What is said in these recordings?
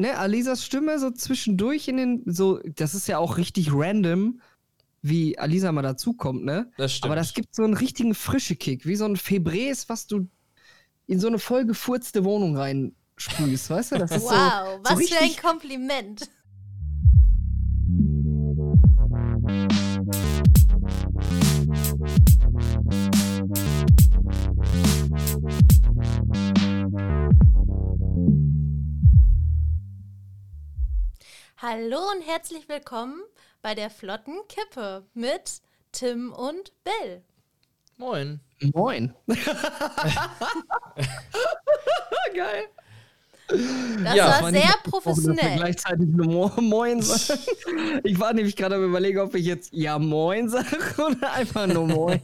ne, Alisas Stimme so zwischendurch in den, so, das ist ja auch richtig random, wie Alisa mal dazukommt, ne? Das stimmt. Aber das gibt so einen richtigen frische Kick, wie so ein Febrés, was du in so eine voll gefurzte Wohnung reinsprühst, weißt du? Das ist Wow, so, was so für ein Kompliment. Hallo und herzlich willkommen bei der flotten Kippe mit Tim und Bill. Moin. Moin. Geil. Das Ja, war sehr professionell. gleichzeitig nur Mo Moin sagen. Ich war nämlich gerade am überlegen, ob ich jetzt Ja Moin sage oder einfach nur Moin.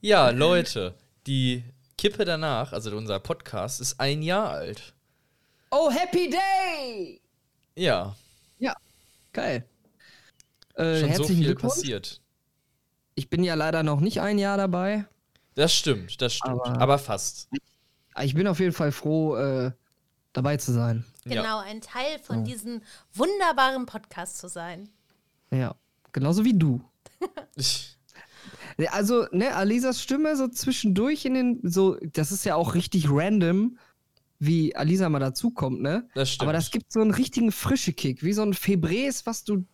Ja, Leute, die Kippe danach, also unser Podcast, ist ein Jahr alt. Oh, Happy Day! Ja, Ja, geil. Äh, schon so herzlichen viel Glückwunsch. passiert. Ich bin ja leider noch nicht ein Jahr dabei. Das stimmt, das stimmt. Aber- Aber, fast. Ich bin auf jeden Fall froh, äh, dabei zu sein. Ja. Genau, ein Teil von diesem wunderbaren Podcast zu sein. Ja, genauso wie du. Ja, Also, ne, Alisas Stimme so zwischendurch in den, so, das ist ja auch richtig random, wie Alisa mal dazukommt, ne? das stimmt. Aber das gibt so einen richtigen frische Kick, wie so ein Febrés, was du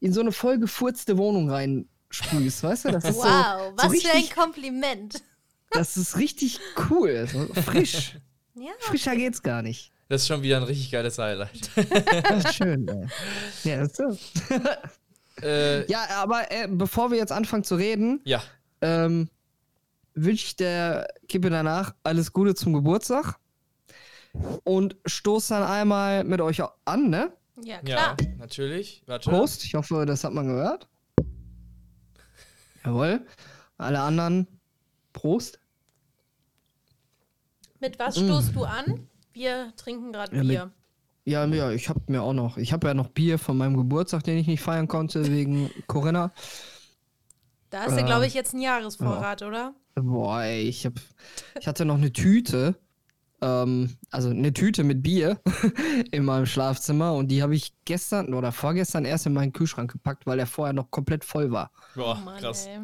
in so eine voll gefurzte Wohnung reinsprühst, weißt du? Das ist Wow, so, was so für ein richtig, Kompliment. das ist richtig cool, so frisch. Ja, Frischer geht's gar nicht. das ist schon wieder ein richtig geiles Highlight. Das ist schön, ey. Ja, das ist so. äh, ja aber äh, bevor wir jetzt anfangen zu reden, ja, ähm, wünsche ich der Kippe danach alles Gute zum Geburtstag und stoß dann einmal mit euch an, ne? ja, ja, klar. natürlich. Warte. Prost, ich hoffe, das hat man gehört. Jawohl. Alle anderen, Prost. Mit was stoßt du an? Wir trinken gerade Mm. Ja, mit- Bier. Ja, ja, ich habe mir auch noch, ich habe ja noch Bier von meinem Geburtstag, den ich nicht feiern konnte wegen Corinna. Da ist ja, äh, glaube ich, jetzt ein Jahresvorrat, oder? Boah, ey, ich hab, ich hatte noch eine Tüte, ähm, also eine Tüte mit Bier in meinem Schlafzimmer und die habe ich gestern oder vorgestern erst in meinen Kühlschrank gepackt, weil der vorher noch komplett voll war. Boah, Oh Mann, krass. ey.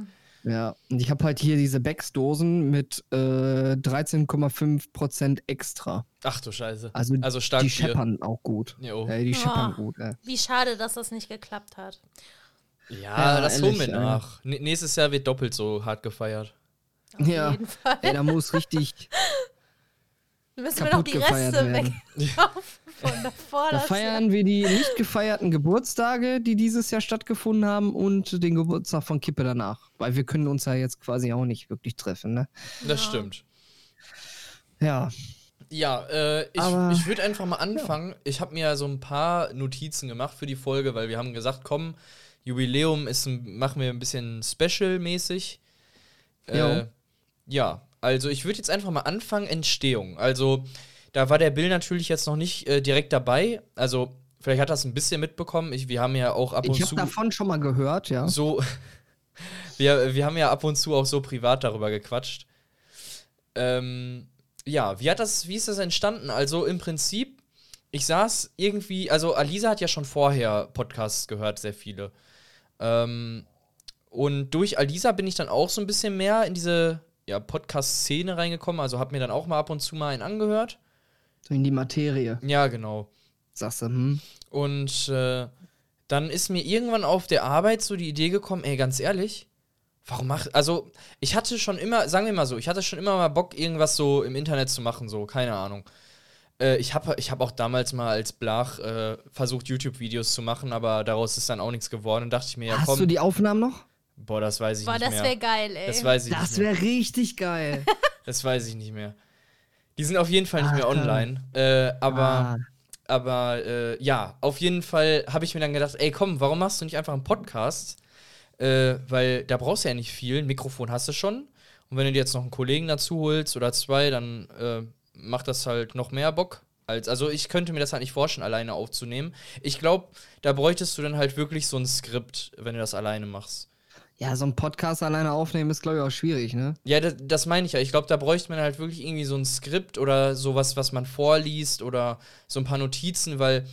Ja, und ich habe halt hier diese Becks-Dosen mit äh, 13,5% extra. Ach du Scheiße. Also, Also stark die Bier. scheppern auch gut. Jo. Äh, die scheppern Oh. gut, ey. Wie schade, dass das nicht geklappt hat. Ja, Ja, das holen wir nach. Nächstes Jahr wird doppelt so hart gefeiert. Auf Ja. jeden Fall. Ey, da muss richtig, müssen wir noch die Reste wegkaufen von davor. Da feiern wir die nicht gefeierten Geburtstage, die dieses Jahr stattgefunden haben und den Geburtstag von Kippe danach. Weil wir können uns ja jetzt quasi auch nicht wirklich treffen, ne? Das Ja. stimmt. Ja. Ja, äh, ich, Aber- ich würde einfach mal anfangen. Ich habe mir so ein paar Notizen gemacht für die Folge, weil wir haben gesagt, komm, Jubiläum ist ein, machen wir ein bisschen special-mäßig. Jo. Äh, ja, also ich würde jetzt einfach mal anfangen, Entstehung. Also, da war der Bill natürlich jetzt noch nicht äh, direkt dabei. Also, vielleicht hat er es ein bisschen mitbekommen. Ich, wir haben ja auch ab und Ich habe zu davon schon mal gehört, ja. so. wir, wir haben ja ab und zu auch so privat darüber gequatscht. Ähm, ja, wie hat das, wie ist das entstanden? Also im Prinzip, ich saß irgendwie, also Alisa hat ja schon vorher Podcasts gehört, sehr viele. Ähm, und durch Alisa bin ich dann auch so ein bisschen mehr in diese ja, Podcast-Szene reingekommen. Also habe mir dann auch mal ab und zu mal einen angehört. So in die Materie, Ja, genau. sagst du, hm? Und äh, dann ist mir irgendwann auf der Arbeit so die Idee gekommen, ey, ganz ehrlich, warum mach, also ich hatte schon immer, sagen wir mal so, ich hatte schon immer mal Bock, irgendwas so im Internet zu machen, so, keine Ahnung. Äh, ich habe ich hab auch damals mal als Blach äh, versucht, YouTube-Videos zu machen, aber daraus ist dann auch nichts geworden und dachte ich mir, ja Hast komm, du die Aufnahmen noch? Boah, das weiß ich Boah, nicht das mehr. wäre geil, ey. das weiß ich Das nicht mehr. wäre richtig geil. Das weiß ich nicht mehr. Die sind auf jeden Fall nicht mehr Ah. online. Äh, aber Ah, Aber äh, ja, auf jeden Fall habe ich mir dann gedacht, ey komm, warum machst du nicht einfach einen Podcast? Äh, weil da brauchst du ja nicht viel. Ein Mikrofon hast du schon. Und wenn du dir jetzt noch einen Kollegen dazu holst oder zwei, dann äh, macht das halt noch mehr Bock. Als, also ich könnte mir das halt nicht vorstellen, alleine aufzunehmen. Ich glaube, da bräuchtest du dann halt wirklich so ein Skript, wenn du das alleine machst. Ja, so ein Podcast alleine aufnehmen ist, glaube ich, auch schwierig, ne? Ja, das, das meine ich ja. Ich glaube, da bräuchte man halt wirklich irgendwie so ein Skript oder sowas, was man vorliest oder so ein paar Notizen, weil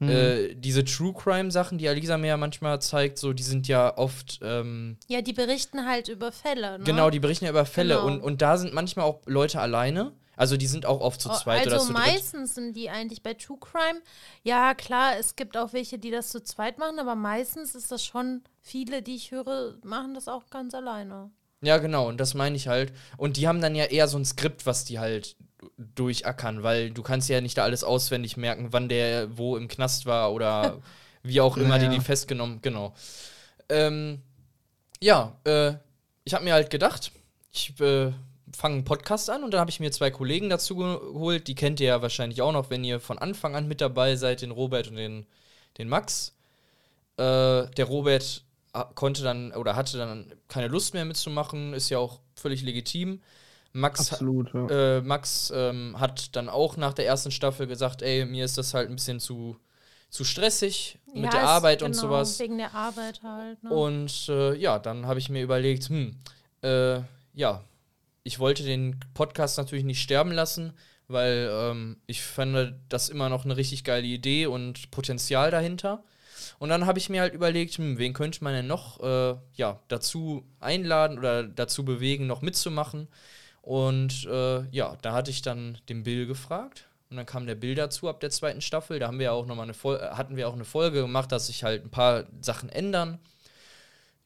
Mhm. äh, diese True Crime-Sachen, die Alisa mir ja manchmal zeigt, so, die sind ja oft. Ähm, Ja, die berichten halt über Fälle, ne? Genau, die berichten ja über Fälle Genau. und, und da sind manchmal auch Leute alleine. Also die sind auch oft zu zweit also oder zu dritt. meistens sind die eigentlich bei True Crime. Ja, klar, es gibt auch welche, die das zu zweit machen, aber meistens ist das schon viele, die ich höre, machen das auch ganz alleine. Ja, genau, und das meine ich halt. Und die haben dann ja eher so ein Skript, was die halt durchackern, weil du kannst ja nicht da alles auswendig merken, wann der wo im Knast war oder wie auch immer die Naja. die festgenommen. Genau. Ähm, ja, äh, ich habe mir halt gedacht, ich äh, fange einen Podcast an und dann habe ich mir zwei Kollegen dazu geholt. Die kennt ihr ja wahrscheinlich auch noch, wenn ihr von Anfang an mit dabei seid, den Robert und den, den Max. Äh, der Robert konnte dann oder hatte dann keine Lust mehr mitzumachen, ist ja auch völlig legitim. Max, Absolut, ja. äh, Max ähm, hat dann auch nach der ersten Staffel gesagt, ey, mir ist das halt ein bisschen zu, zu stressig mit Ja, der ist- Arbeit und genau, sowas. Wegen der Arbeit halt. Ne? Und äh, ja, dann habe ich mir überlegt, hm, äh, ja, ich wollte den Podcast natürlich nicht sterben lassen, weil ähm, ich fand das immer noch eine richtig geile Idee und Potenzial dahinter. Und dann habe ich mir halt überlegt, hm, wen könnte man denn noch äh, ja, dazu einladen oder dazu bewegen, noch mitzumachen. Und äh, ja, da hatte ich dann den Bill gefragt. Und dann kam der Bill dazu ab der zweiten Staffel. Da haben wir auch noch mal eine hatten wir auch eine Folge gemacht, dass sich halt ein paar Sachen ändern.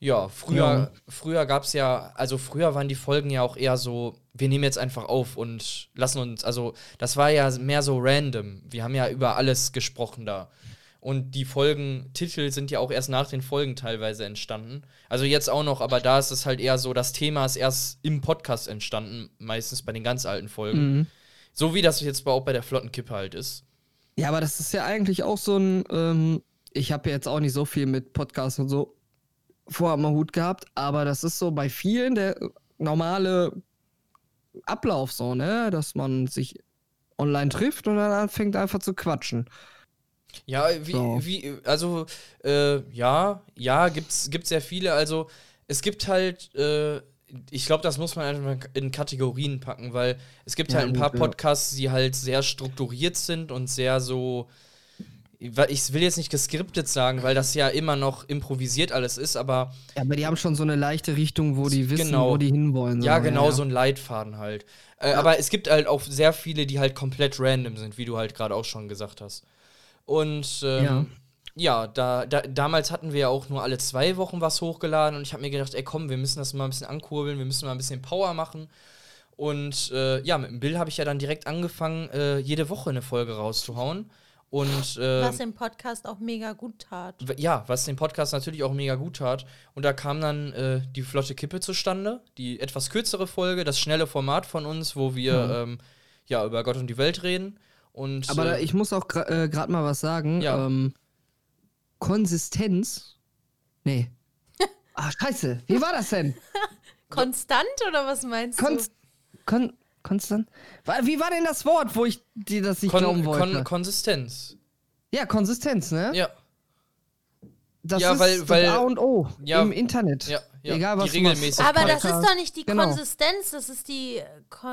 Ja, früher, Ja. früher gab es ja, also früher waren die Folgen ja auch eher so, wir nehmen jetzt einfach auf und lassen uns, also das war ja mehr so random. Wir haben ja über alles gesprochen da. Und die Folgentitel sind ja auch erst nach den Folgen teilweise entstanden. Also jetzt auch noch, aber da ist es halt eher so, das Thema ist erst im Podcast entstanden, meistens bei den ganz alten Folgen. Mhm. So wie das jetzt auch bei der Flottenkippe halt ist. Ja, aber das ist ja eigentlich auch so ein. Ähm, ich habe ja jetzt auch nicht so viel mit Podcasts und so vorher am Hut gehabt, aber das ist so bei vielen der normale Ablauf so, ne? Dass man sich online trifft und dann anfängt einfach zu quatschen. Ja, wie, So. wie, also, äh, ja, ja, gibt's, gibt's sehr viele. Also, es gibt halt, äh, ich glaube, das muss man einfach in Kategorien packen, weil es gibt Ja, halt ein paar. Podcasts, die halt sehr strukturiert sind und sehr so. Ich will jetzt nicht geskriptet sagen, weil das ja immer noch improvisiert alles ist, aber Ja, aber die haben schon so eine leichte Richtung, wo die wissen, Genau. wo die hinwollen. ja, so, genau, so ein Leitfaden halt. Äh, Aber es gibt halt auch sehr viele, die halt komplett random sind, wie du halt gerade auch schon gesagt hast. Und ähm, Ja. ja, da, da, damals hatten wir ja auch nur alle zwei Wochen was hochgeladen und ich habe mir gedacht, ey komm, wir müssen das mal ein bisschen ankurbeln, wir müssen mal ein bisschen Power machen. Und äh, ja, mit dem Bill habe ich ja dann direkt angefangen, äh, jede Woche eine Folge rauszuhauen. Und äh, Was dem Podcast auch mega gut tat. ja, was den Podcast natürlich auch mega gut tat. Und da kam dann äh, die flotte Kippe zustande, die etwas kürzere Folge, das schnelle Format von uns, wo wir Ja. ähm, ja über Gott und die Welt reden. Und Aber da, äh, ich muss auch gerade äh, grad mal was sagen. Ja. Ähm, Konsistenz. Nee. Ah, scheiße. Wie war das denn? Konstant oder was meinst Konst kon konstant? Wie war denn das Wort, wo ich dir das nicht glauben Kon wollte? Kon Konsistenz. ja, Konsistenz, ne? Ja, Das Ja, ist weil- das weil- A und O Ja, im Internet. ja, ja, Egal, die was du regelmäßig- machst. du? Aber das ist doch nicht die Genau. Konsistenz, das ist die. äh, Ko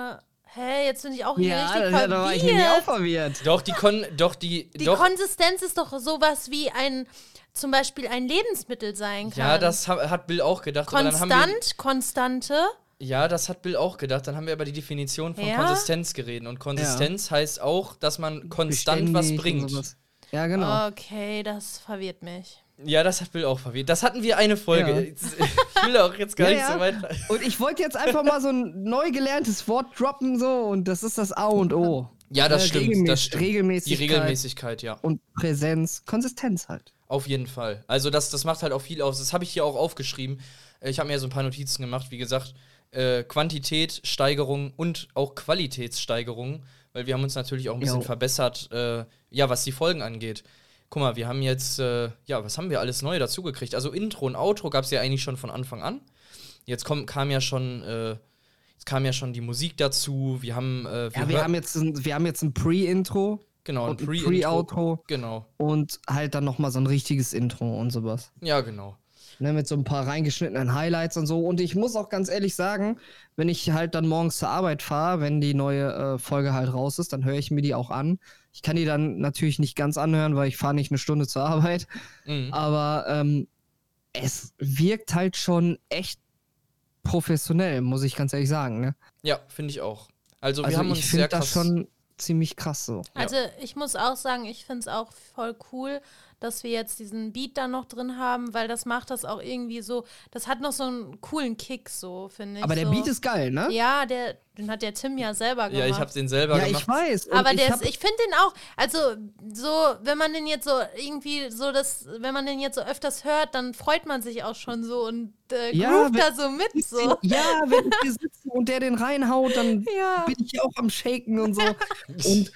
Hä, jetzt bin ich auch hier Ja, richtig da, da war ich nämlich auch verwirrt. verwirrt. doch, die Kon doch, die, Die doch, Konsistenz ist doch sowas wie ein, zum Beispiel ein Lebensmittel sein kann. ja, das ha hat Bill auch gedacht. aber dann haben wir, Konstant, Konstante. Ja, das hat Bill auch gedacht. Dann haben wir aber die Definition von Ja? Konsistenz geredet. Und Konsistenz heißt auch, dass man konstant was Beständig und bringt. Ja, genau. Okay, das verwirrt mich. Ja, das hat Bill auch verwirrt. Das hatten wir eine Folge. Ja. Ich will auch jetzt gar Ja, nicht ja. so weit. Und ich wollte jetzt einfach mal so ein neu gelerntes Wort droppen, so, und das ist das A und O. Ja, das Äh, stimmt. Regelmäß- Das stimmt. Die Regelmäßigkeit. Regelmäßigkeit, ja. Und Präsenz, Konsistenz halt. Auf jeden Fall. Also das, das macht halt auch viel aus. Das habe ich hier auch aufgeschrieben. Äh, Ich habe mir so ein paar Notizen gemacht. Wie gesagt, äh, Quantität, Steigerung und auch Qualitätssteigerung. Weil wir haben uns natürlich auch ein bisschen Jo. verbessert, äh, ja, was die Folgen angeht. Guck mal, wir haben jetzt, äh, ja, was haben wir alles neu dazugekriegt? Also Intro und Outro gab es ja eigentlich schon von Anfang an. Jetzt kommt, kam ja schon, äh, jetzt kam ja schon die Musik dazu. Wir haben, äh, Ja, wir haben jetzt ein, wir haben jetzt ein Pre-Intro genau ein und ein Pre-Intro. Pre-Outro genau. und halt dann nochmal so ein richtiges Intro und sowas. Ja, genau. Ne, mit so ein paar reingeschnittenen Highlights und so. Und ich muss auch ganz ehrlich sagen, wenn ich halt dann morgens zur Arbeit fahre, wenn die neue äh, Folge halt raus ist, dann höre ich mir die auch an. Ich kann die dann natürlich nicht ganz anhören, weil ich fahre nicht eine Stunde zur Arbeit. Mhm. Aber ähm, es wirkt halt schon echt professionell, muss ich ganz ehrlich sagen. Ne? Ja, finde ich auch. Also, wir Also haben ich uns sehr finde das krass. schon ziemlich krass so. Ja. Also ich muss auch sagen, ich finde es auch voll cool, dass wir jetzt diesen Beat da noch drin haben, weil das macht das auch irgendwie so, das hat noch so einen coolen Kick, so finde ich. Aber der so. Beat ist geil, ne? Ja, der, den hat der Tim ja selber gemacht. ja, ich habe den selber Ja, gemacht. ich weiß. Aber ich ist, ich finde den auch, also so, wenn man den jetzt so irgendwie so das, wenn man den jetzt so öfters hört, dann freut man sich auch schon so und äh, Ja, wenn- da so mit so. Ja, wenn ich hier sitze und der den reinhaut, dann Ja. bin ich auch am Shaken und so. Und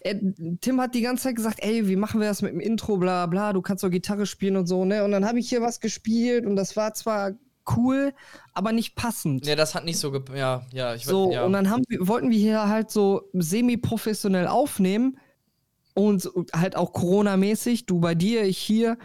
äh, Tim hat die ganze Zeit gesagt, ey, wie machen wir das mit dem Intro, bla bla, du kannst doch Gitarre spielen und so, ne? Und dann habe ich hier was gespielt und das war zwar cool, aber nicht passend. Ja, das hat nicht so ja, ja, ich So, ja. und dann haben, wollten wir hier halt so semi-professionell aufnehmen und halt auch Corona-mäßig, du bei dir, ich hier.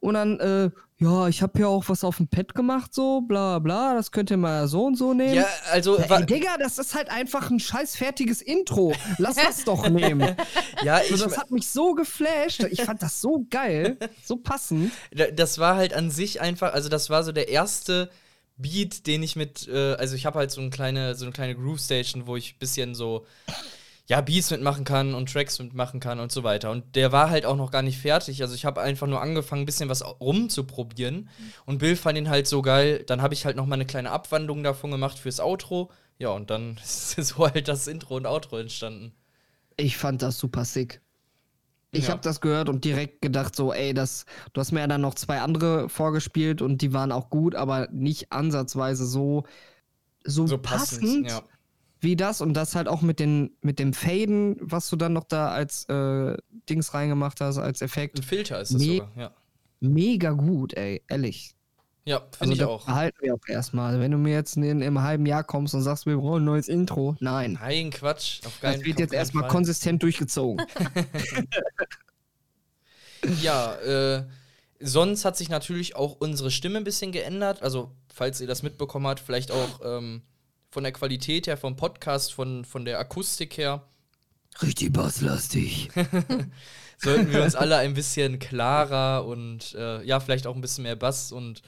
Und dann, äh, ja, ich habe hier auch was auf dem Pad gemacht, so, bla bla, das könnt ihr mal so und so nehmen. ja, also wa- Ey, Digga, das ist halt einfach ein scheiß fertiges Intro. Lass das doch nehmen. ja, Also ich das hat mich so geflasht. Ich fand das so geil, so passend. Da- das war halt an sich einfach, also das war so der erste Beat, den ich mit, äh, also ich habe halt so eine kleine, so eine kleine Groove Station, wo ich ein bisschen so, ja, Beats mitmachen kann und Tracks mitmachen kann und so weiter. Und der war halt auch noch gar nicht fertig. Also ich habe einfach nur angefangen, ein bisschen was rumzuprobieren. Und Bill fand ihn halt so geil. Dann habe ich halt noch mal eine kleine Abwandlung davon gemacht fürs Outro. Ja, und dann ist so halt das Intro und Outro entstanden. Ich fand das super sick. Ich Ja. habe das gehört und direkt gedacht so, ey, das, du hast mir ja dann noch zwei andere vorgespielt und die waren auch gut, aber nicht ansatzweise so, so, So passend, passend, ja. Wie das und das halt auch mit den mit dem Faden, was du dann noch da als äh, Dings reingemacht hast als Effekt, Ein Filter ist das Nee. sogar, ja. mega gut, ey, ehrlich. Ja, finde Also ich auch. behalten wir auch erstmal. Wenn du mir jetzt in, im halben Jahr kommst und sagst, wir brauchen ein neues Intro, nein. Nein, Quatsch. Auf keinen, Das wird jetzt erstmal konsistent durchgezogen. Ja, äh, sonst hat sich natürlich auch unsere Stimme ein bisschen geändert. Also, falls ihr das mitbekommen habt, vielleicht auch ähm, von der Qualität her, vom Podcast, von, von der Akustik her, Richtig basslastig. sollten wir uns alle ein bisschen klarer und äh, ja, vielleicht auch ein bisschen mehr Bass und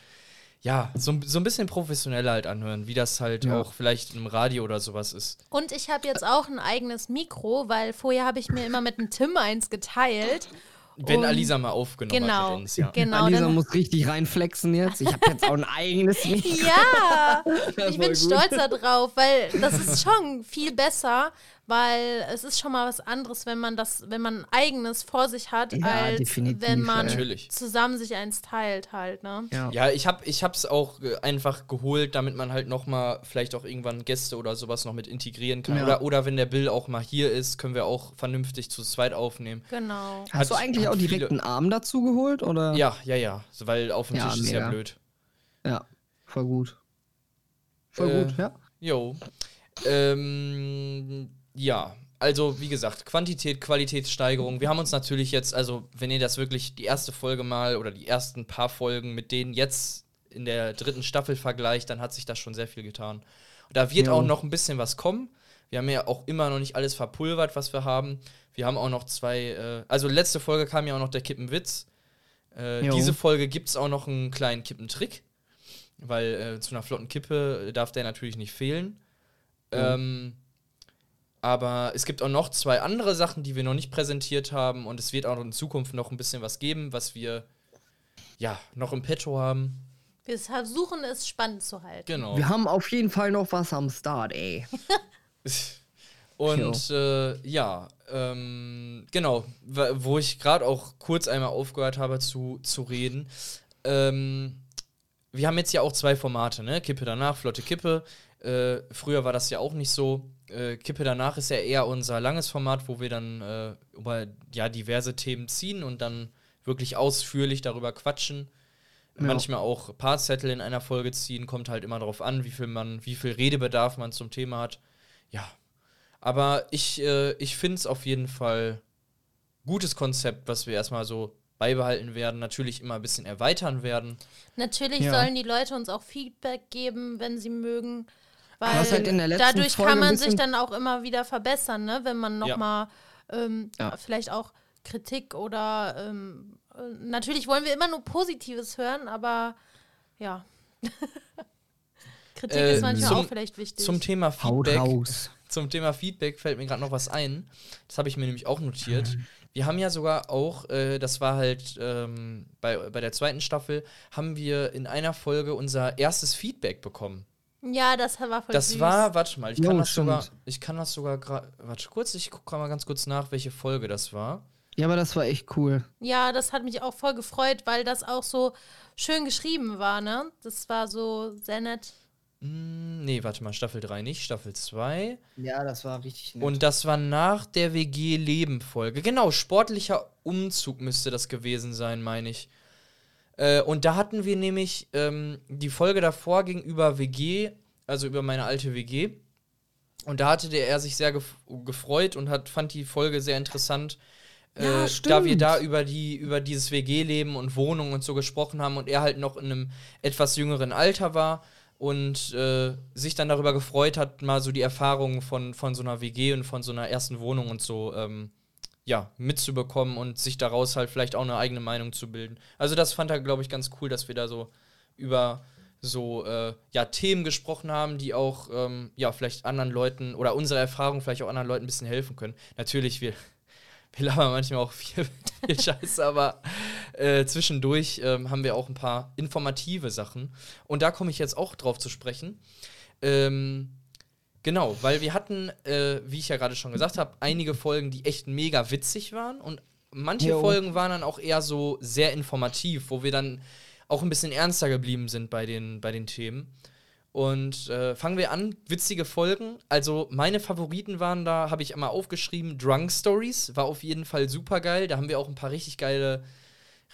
ja, so, so ein bisschen professioneller halt anhören, wie das halt Ja. auch vielleicht im Radio oder sowas ist. Und ich habe jetzt auch ein eigenes Mikro, weil vorher habe ich mir immer mit dem Tim eins geteilt. Wenn Und- Alisa mal aufgenommen hat Genau, mit uns, ja. genau. Alisa muss richtig reinflexen jetzt. Ich habe jetzt auch ein eigenes Mikro. Ja, ich bin gut. stolz darauf, weil das ist schon viel besser, weil es ist schon mal was anderes, wenn man das, wenn man ein eigenes vor sich hat, Ja, als definitiv, wenn man Natürlich. zusammen sich eins teilt halt, ne? Ja. Ja, ich hab, ich hab's auch äh, einfach geholt, damit man halt noch mal vielleicht auch irgendwann Gäste oder sowas noch mit integrieren kann. Ja. Oder, oder wenn der Bill auch mal hier ist, können wir auch vernünftig zu zweit aufnehmen. Genau. Hast du Hat- eigentlich hat auch direkt einen Arm dazu geholt? Oder? Ja, ja, ja. So, weil auf dem Ja, Tisch ist ja blöd. Ja, voll gut. Voll Äh, gut, ja. Jo. Ähm, ja, also wie gesagt, Quantität, Qualitätssteigerung. Wir haben uns natürlich jetzt, also wenn ihr das wirklich die erste Folge mal oder die ersten paar Folgen mit denen jetzt in der dritten Staffel vergleicht, dann hat sich das schon sehr viel getan. Und da wird Jo. auch noch ein bisschen was kommen. Wir haben ja auch immer noch nicht alles verpulvert, was wir haben. Wir haben auch noch zwei, äh, also letzte Folge kam ja auch noch der Kippenwitz. Äh, diese Folge gibt es auch noch einen kleinen Kippentrick, weil äh, zu einer flotten Kippe darf der natürlich nicht fehlen. Ähm, aber es gibt auch noch zwei andere Sachen, die wir noch nicht präsentiert haben und es wird auch in Zukunft noch ein bisschen was geben, was wir ja noch im Petto haben. Wir versuchen es spannend zu halten. Genau. Wir haben auf jeden Fall noch was am Start, ey. Und äh, ja, ähm, genau, wo ich gerade auch kurz einmal aufgehört habe zu, zu reden. Ähm, wir haben jetzt ja auch zwei Formate, ne? Kippe danach, flotte Kippe. Äh, früher war das ja auch nicht so. Äh, Kippe danach ist ja eher unser langes Format, wo wir dann äh, über ja, diverse Themen ziehen und dann wirklich ausführlich darüber quatschen. Ja. Manchmal auch Partzettel in einer Folge ziehen, kommt halt immer darauf an, wie viel man, wie viel Redebedarf man zum Thema hat. Ja. Aber ich, äh, ich finde es auf jeden Fall gutes Konzept, was wir erstmal so beibehalten werden, natürlich immer ein bisschen erweitern werden. Natürlich Ja. sollen die Leute uns auch Feedback geben, wenn sie mögen. Weil halt in der letzten dadurch Folge kann man sich dann auch immer wieder verbessern, ne? wenn man Ja. nochmal ähm, Ja. vielleicht auch Kritik oder ähm, äh, natürlich wollen wir immer nur Positives hören, aber ja. Kritik Äh, ist manchmal zum- auch vielleicht wichtig. Zum Thema Haut Feedback. raus. Zum Thema Feedback fällt mir gerade noch was ein. Das habe ich mir nämlich auch notiert. Mhm. Wir haben ja sogar auch, äh, das war halt ähm, bei, bei der zweiten Staffel, haben wir in einer Folge unser erstes Feedback bekommen. Ja, das war voll Das süß. war, warte mal, ich kann Jo, das sogar, ich kann das sogar gerade, warte kurz, ich gucke mal ganz kurz nach, welche Folge das war. Ja, aber das war echt cool. Ja, das hat mich auch voll gefreut, weil das auch so schön geschrieben war, ne? Das war so sehr nett. Hm, nee, warte mal, Staffel 3 nicht, Staffel 2. Ja, das war richtig nett. Und das war nach der WG-Leben-Folge. Genau, sportlicher Umzug müsste das gewesen sein, meine ich. Äh, und da hatten wir nämlich ähm, die Folge davor gegenüber WG, also über meine alte WG. Und da hatte der er sich sehr gef gefreut und hat, fand die Folge sehr interessant. Ja, äh, da wir da über die über dieses WG-Leben und Wohnung und so gesprochen haben und er halt noch in einem etwas jüngeren Alter war und äh, sich dann darüber gefreut hat, mal so die Erfahrungen von, von so einer WG und von so einer ersten Wohnung und so ähm, ja, mitzubekommen und sich daraus halt vielleicht auch eine eigene Meinung zu bilden. Also das fand er, glaube ich, ganz cool, dass wir da so über so äh, ja, Themen gesprochen haben, die auch ähm, ja, vielleicht anderen Leuten oder unsere Erfahrung vielleicht auch anderen Leuten ein bisschen helfen können. Natürlich, wir, wir labern manchmal auch viel, viel Scheiße, aber äh, zwischendurch ähm, haben wir auch ein paar informative Sachen. Und da komme ich jetzt auch drauf zu sprechen. Ähm, genau, weil wir hatten, äh, wie ich ja gerade schon gesagt habe, einige Folgen, die echt mega witzig waren und manche Jo. Folgen waren dann auch eher so sehr informativ, wo wir dann auch ein bisschen ernster geblieben sind bei den, bei den Themen. Und äh, fangen wir an, witzige Folgen. Also meine Favoriten waren da, habe ich immer aufgeschrieben, Drunk Stories, war auf jeden Fall super geil. Da haben wir auch ein paar richtig geile,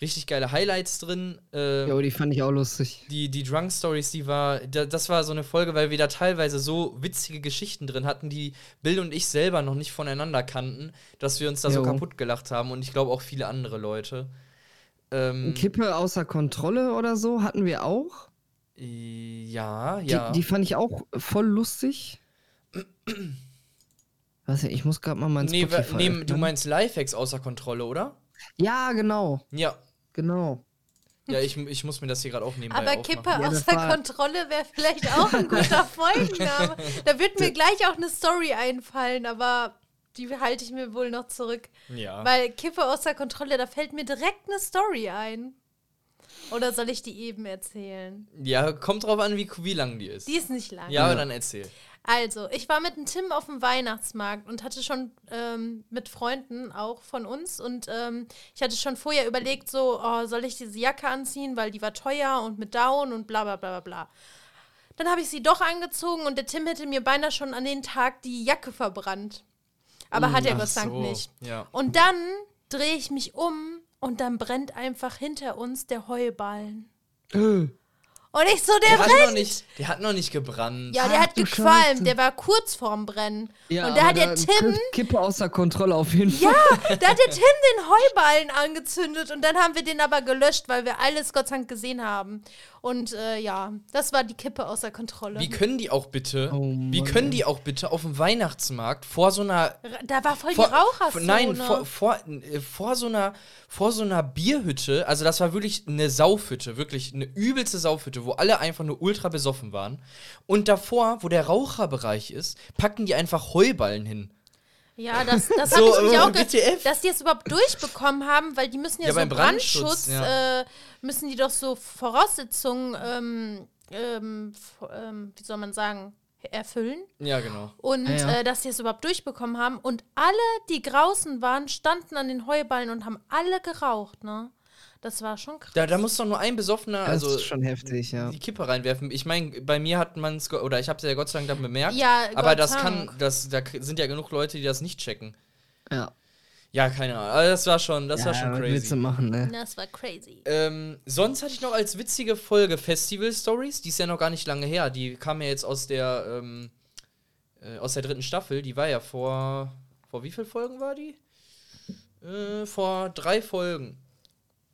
richtig geile Highlights drin. Äh, Jo, die fand ich auch lustig. die, die Drunk Stories, die war, da, das war so eine Folge, weil wir da teilweise so witzige Geschichten drin hatten, die Bill und ich selber noch nicht voneinander kannten, dass wir uns da so Jo. kaputt gelacht haben und ich glaube auch viele andere Leute. Ähm, Kippe außer Kontrolle oder so hatten wir auch. ja, Die, ja. die fand ich auch voll lustig. Weiß nicht, ich muss gerade mal mein nee, Spotify nee, du meinst Lifehacks außer Kontrolle, oder? Ja, genau, Ja. Genau. Ja, ich, ich muss mir das hier gerade auch nebenbei Aber aufmachen. Kippe Ja, das außer Kontrolle wäre vielleicht auch ein guter Folgenname. Da wird mir gleich auch eine Story einfallen, aber die halte ich mir wohl noch zurück. Ja. Weil Kippe außer Kontrolle, da fällt mir direkt eine Story ein. Oder soll ich die eben erzählen? ja, kommt drauf an, wie, wie lang die ist. Die ist nicht lang. ja, aber dann erzähl. Also, ich war mit dem Tim auf dem Weihnachtsmarkt und hatte schon ähm, mit Freunden auch von uns und ähm, ich hatte schon vorher überlegt, so, oh, soll ich diese Jacke anziehen, weil die war teuer und mit Down und bla bla bla bla bla. Dann habe ich sie doch angezogen und der Tim hätte mir beinahe schon an den Tag die Jacke verbrannt. Aber hat er Ach Gott sei Dank so, nicht. Ja. Und dann drehe ich mich um und dann brennt einfach hinter uns der Heuballen. Und ich so, der, Der hat, brennt. noch nicht, der hat noch nicht gebrannt. Ja, der Ach hat gequalmt, Scheiße. der war kurz vorm Brennen. Ja, und da hat der Tim, Kippe außer Kontrolle auf jeden Fall. ja, da hat der Tim den Heuballen angezündet und dann haben wir den aber gelöscht, weil wir alles Gott sei Dank gesehen haben. Und äh, ja, das war die Kippe außer Kontrolle. Wie können die auch bitte, Oh wie können die auch bitte auf dem Weihnachtsmarkt vor so einer da war voll vor, die Raucherzone. Nein, vor, vor, äh, vor, so einer, vor so einer Bierhütte, also das war wirklich eine Saufhütte, wirklich eine übelste Saufhütte, wo alle einfach nur ultra besoffen waren. Und davor, wo der Raucherbereich ist, packen die einfach Heuballen hin. Ja, das, das So, habe ich mich äh, auch ge WTF? dass die es überhaupt durchbekommen haben, weil die müssen ja, Ja, so beim Brandschutz, Brandschutz, ja. äh, müssen die doch so Voraussetzungen, ähm, ähm, ähm, wie soll man sagen, erfüllen. Ja, genau. Und Ja, ja. Äh, dass sie es überhaupt durchbekommen haben. Und alle, die draußen waren, standen an den Heuballen und haben alle geraucht, ne? Das war schon krass. Da, da muss doch nur ein Besoffener, Das also ist schon heftig, ja. die Kippe reinwerfen. Ich meine, bei mir hat man es, oder ich habe es ja Gott sei Dank dann bemerkt. Ja, aber Gott das Dank. kann, das, da sind ja genug Leute, die das nicht checken. Ja, Ja, keine Ahnung. Also das war schon, das war schon crazy. du machen, ne? Das war crazy. Ähm, sonst hatte ich noch als witzige Folge Festival Stories. Die ist ja noch gar nicht lange her. Die kam ja jetzt aus der ähm, äh, aus der dritten Staffel. Die war ja vor vor wie viel Folgen war die? Äh, vor drei Folgen.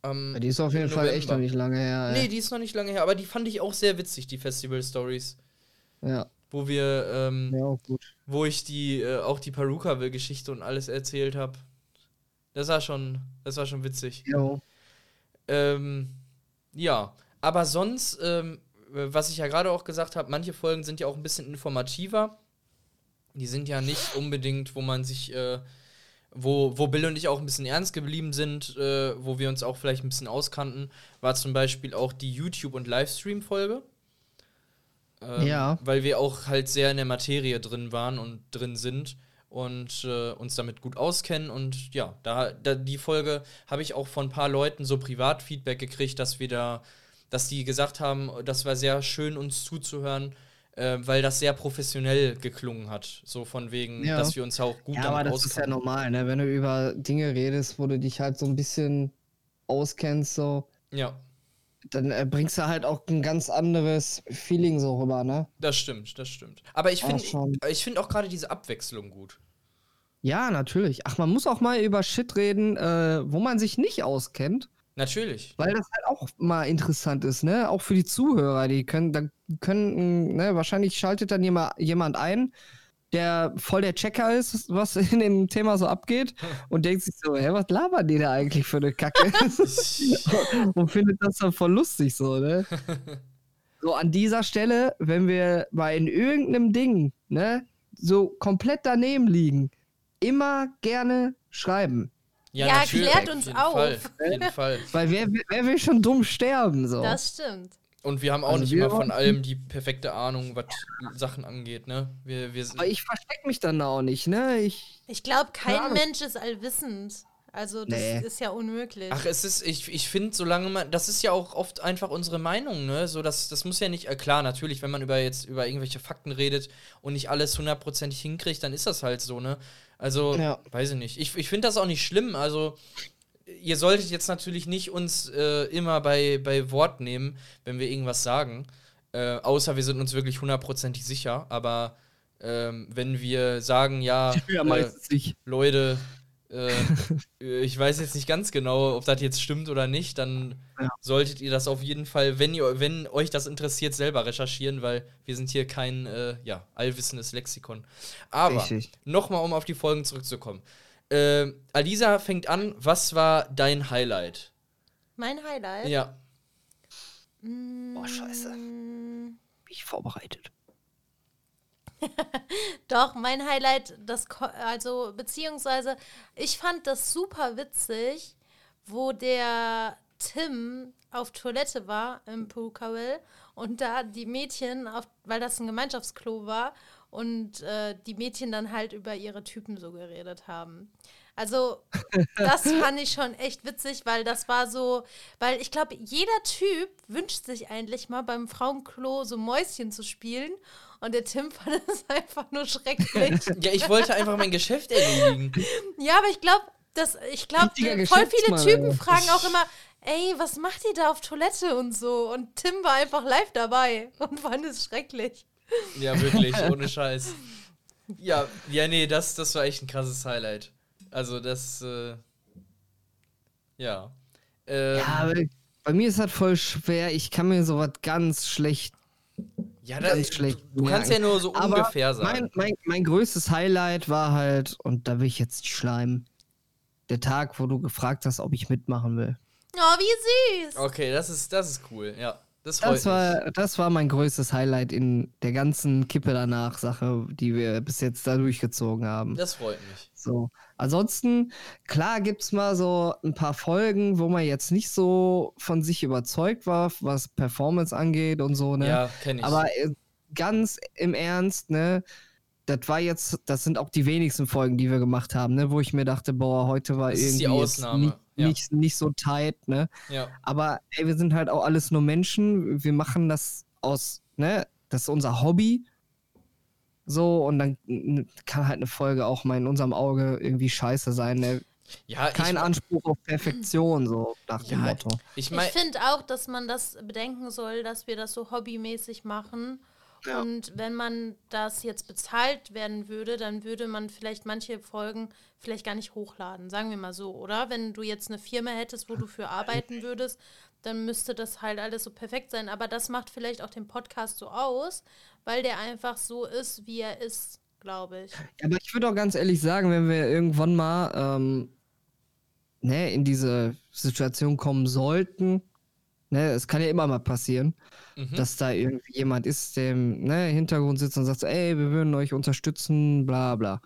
Am Die ist auf jeden Fall echt November. noch nicht lange her. Nee, ey. die ist noch nicht lange her, aber die fand ich auch sehr witzig, die Festival Stories. Ja, Wo wir, ähm, ja, auch gut. wo ich die, äh, auch die Perukaville-Geschichte und alles erzählt habe. Das war schon, das war schon witzig. Jo. Ähm, ja, aber sonst, ähm, äh, was ich ja gerade auch gesagt habe, manche Folgen sind ja auch ein bisschen informativer. Die sind ja nicht unbedingt, wo man sich, äh, wo, wo Bill und ich auch ein bisschen ernst geblieben sind, äh, wo wir uns auch vielleicht ein bisschen auskannten, war zum Beispiel auch die YouTube- und Livestream-Folge. Ähm, Ja. Weil wir auch halt sehr in der Materie drin waren und drin sind und äh, uns damit gut auskennen. Und ja, da, da die Folge habe ich auch von ein paar Leuten so Privatfeedback gekriegt, dass wir da, dass die gesagt haben, das war sehr schön, uns zuzuhören, äh, weil das sehr professionell geklungen hat. So von wegen, Ja. dass wir uns auch gut Ja, damit aber das ist ja normal, ne? Wenn du über Dinge redest, wo du dich halt so ein bisschen auskennst, so, Ja, dann äh, bringst du halt auch ein ganz anderes Feeling so rüber, ne? das stimmt, das stimmt. Aber ich finde ich find auch gerade diese Abwechslung gut. Ja, natürlich. Ach, man muss auch mal über Shit reden, äh, wo man sich nicht auskennt, Natürlich. weil das halt auch mal interessant ist, ne? Auch für die Zuhörer, die können, da können, ne, wahrscheinlich schaltet dann jemand, jemand ein, der voll der Checker ist, was in dem Thema so abgeht und denkt sich so, hä, was labern die da eigentlich für eine Kacke? und findet das dann voll lustig so, ne? So an dieser Stelle, wenn wir mal in irgendeinem Ding, ne, so komplett daneben liegen, immer gerne schreiben. Ja, klärt uns auf. Fall, auf jeden Fall. Weil wer, wer will schon dumm sterben, so? Das stimmt. Und wir haben auch Also nicht immer von allem die perfekte Ahnung, was Sachen angeht, ne? Wir, wir Aber ich versteck mich dann auch nicht, ne? Ich, Ich glaube, kein. Mensch ist allwissend. Also das Nee. ist ja unmöglich. Ach, es ist, ich, ich finde, solange man, das ist ja auch oft einfach unsere Meinung, ne? So, das, das muss ja nicht, äh, klar, natürlich, wenn man über jetzt über irgendwelche Fakten redet und nicht alles hundertprozentig hinkriegt, dann ist das halt so, ne? Also, Ja. weiß ich nicht. Ich, ich finde das auch nicht schlimm, also ihr solltet jetzt natürlich nicht uns äh, immer bei, bei Wort nehmen, wenn wir irgendwas sagen. Äh, außer wir sind uns wirklich hundertprozentig sicher. Aber ähm, wenn wir sagen, ja, ja äh. Leute, äh, ich weiß jetzt nicht ganz genau, ob das jetzt stimmt oder nicht, dann Ja. solltet ihr das auf jeden Fall, wenn ihr, wenn euch das interessiert, selber recherchieren, weil wir sind hier kein äh, ja, allwissendes Lexikon. Aber nochmal, um auf die Folgen zurückzukommen. Äh, Alisa fängt an, was war dein Highlight? mein Highlight. Ja. Boah, scheiße. Mm, Bin ich vorbereitet. Doch, mein Highlight, das, also, beziehungsweise, ich fand das super witzig, wo der Tim auf Toilette war im Pukawil und da die Mädchen, auf, weil das ein Gemeinschaftsklo war, und äh, die Mädchen dann halt über ihre Typen so geredet haben. Also, das fand ich schon echt witzig, weil das war so, weil ich glaube, jeder Typ wünscht sich eigentlich mal beim Frauenklo so Mäuschen zu spielen und der Tim fand es einfach nur schrecklich. Ja, ich wollte einfach mein Geschäft erledigen. ja, aber ich glaube, dass ich glaube, Richtiger voll viele Typen Alter. fragen auch immer, ey, was macht ihr da auf Toilette und so? Und Tim war einfach live dabei und fand es schrecklich. Ja, wirklich, ohne Scheiß. Ja, ja, nee, das, das war echt ein krasses Highlight. Also, das, äh, ja. Ähm, Ja, aber bei mir ist das voll schwer. Ich kann mir sowas ganz schlecht. Ja, ganz schlecht Du, du kannst ja merken. nur so Aber ungefähr sagen. Mein, mein, mein größtes Highlight war halt, und da will ich jetzt nicht schleimen, der Tag, wo du gefragt hast, ob ich mitmachen will. Oh, wie süß. Okay, das ist, das ist cool, ja. Das freut Das war, das war mein größtes Highlight in der ganzen Kippe danach Sache, die wir bis jetzt da durchgezogen haben. Das freut mich. So. Ansonsten, klar gibt's mal so ein paar Folgen, wo man jetzt nicht so von sich überzeugt war, was Performance angeht und so, ne? Ja, kenne ich. Aber äh, ganz im Ernst, ne? Das war jetzt, das sind auch die wenigsten Folgen, die wir gemacht haben, ne? Wo ich mir dachte, boah, heute war Das irgendwie jetzt nicht, ja. nicht, nicht so tight, ne? ja. Aber ey, wir sind halt auch alles nur Menschen. Wir machen das aus, ne? Das ist unser Hobby. So, und dann kann halt eine Folge auch mal in unserem Auge irgendwie scheiße sein. Ne? ja Kein ich, Anspruch auf Perfektion, so nach dem Ja, Motto. ich Ich meine, finde auch, dass man das bedenken soll, dass wir das so hobbymäßig machen Ja. Und wenn man das jetzt bezahlt werden würde, dann würde man vielleicht manche Folgen vielleicht gar nicht hochladen, sagen wir mal so, oder? Wenn du jetzt eine Firma hättest, wo du für arbeiten würdest, dann müsste das halt alles so perfekt sein. Aber das macht vielleicht auch den Podcast so aus, weil der einfach so ist, wie er ist, glaube ich. Ja, aber ich würde auch ganz ehrlich sagen, wenn wir irgendwann mal ähm, ne, in diese Situation kommen sollten, ne, es kann ja immer mal passieren, Mhm. dass da irgendwie jemand ist, der im ne, Hintergrund sitzt und sagt ey, wir würden euch unterstützen, bla bla.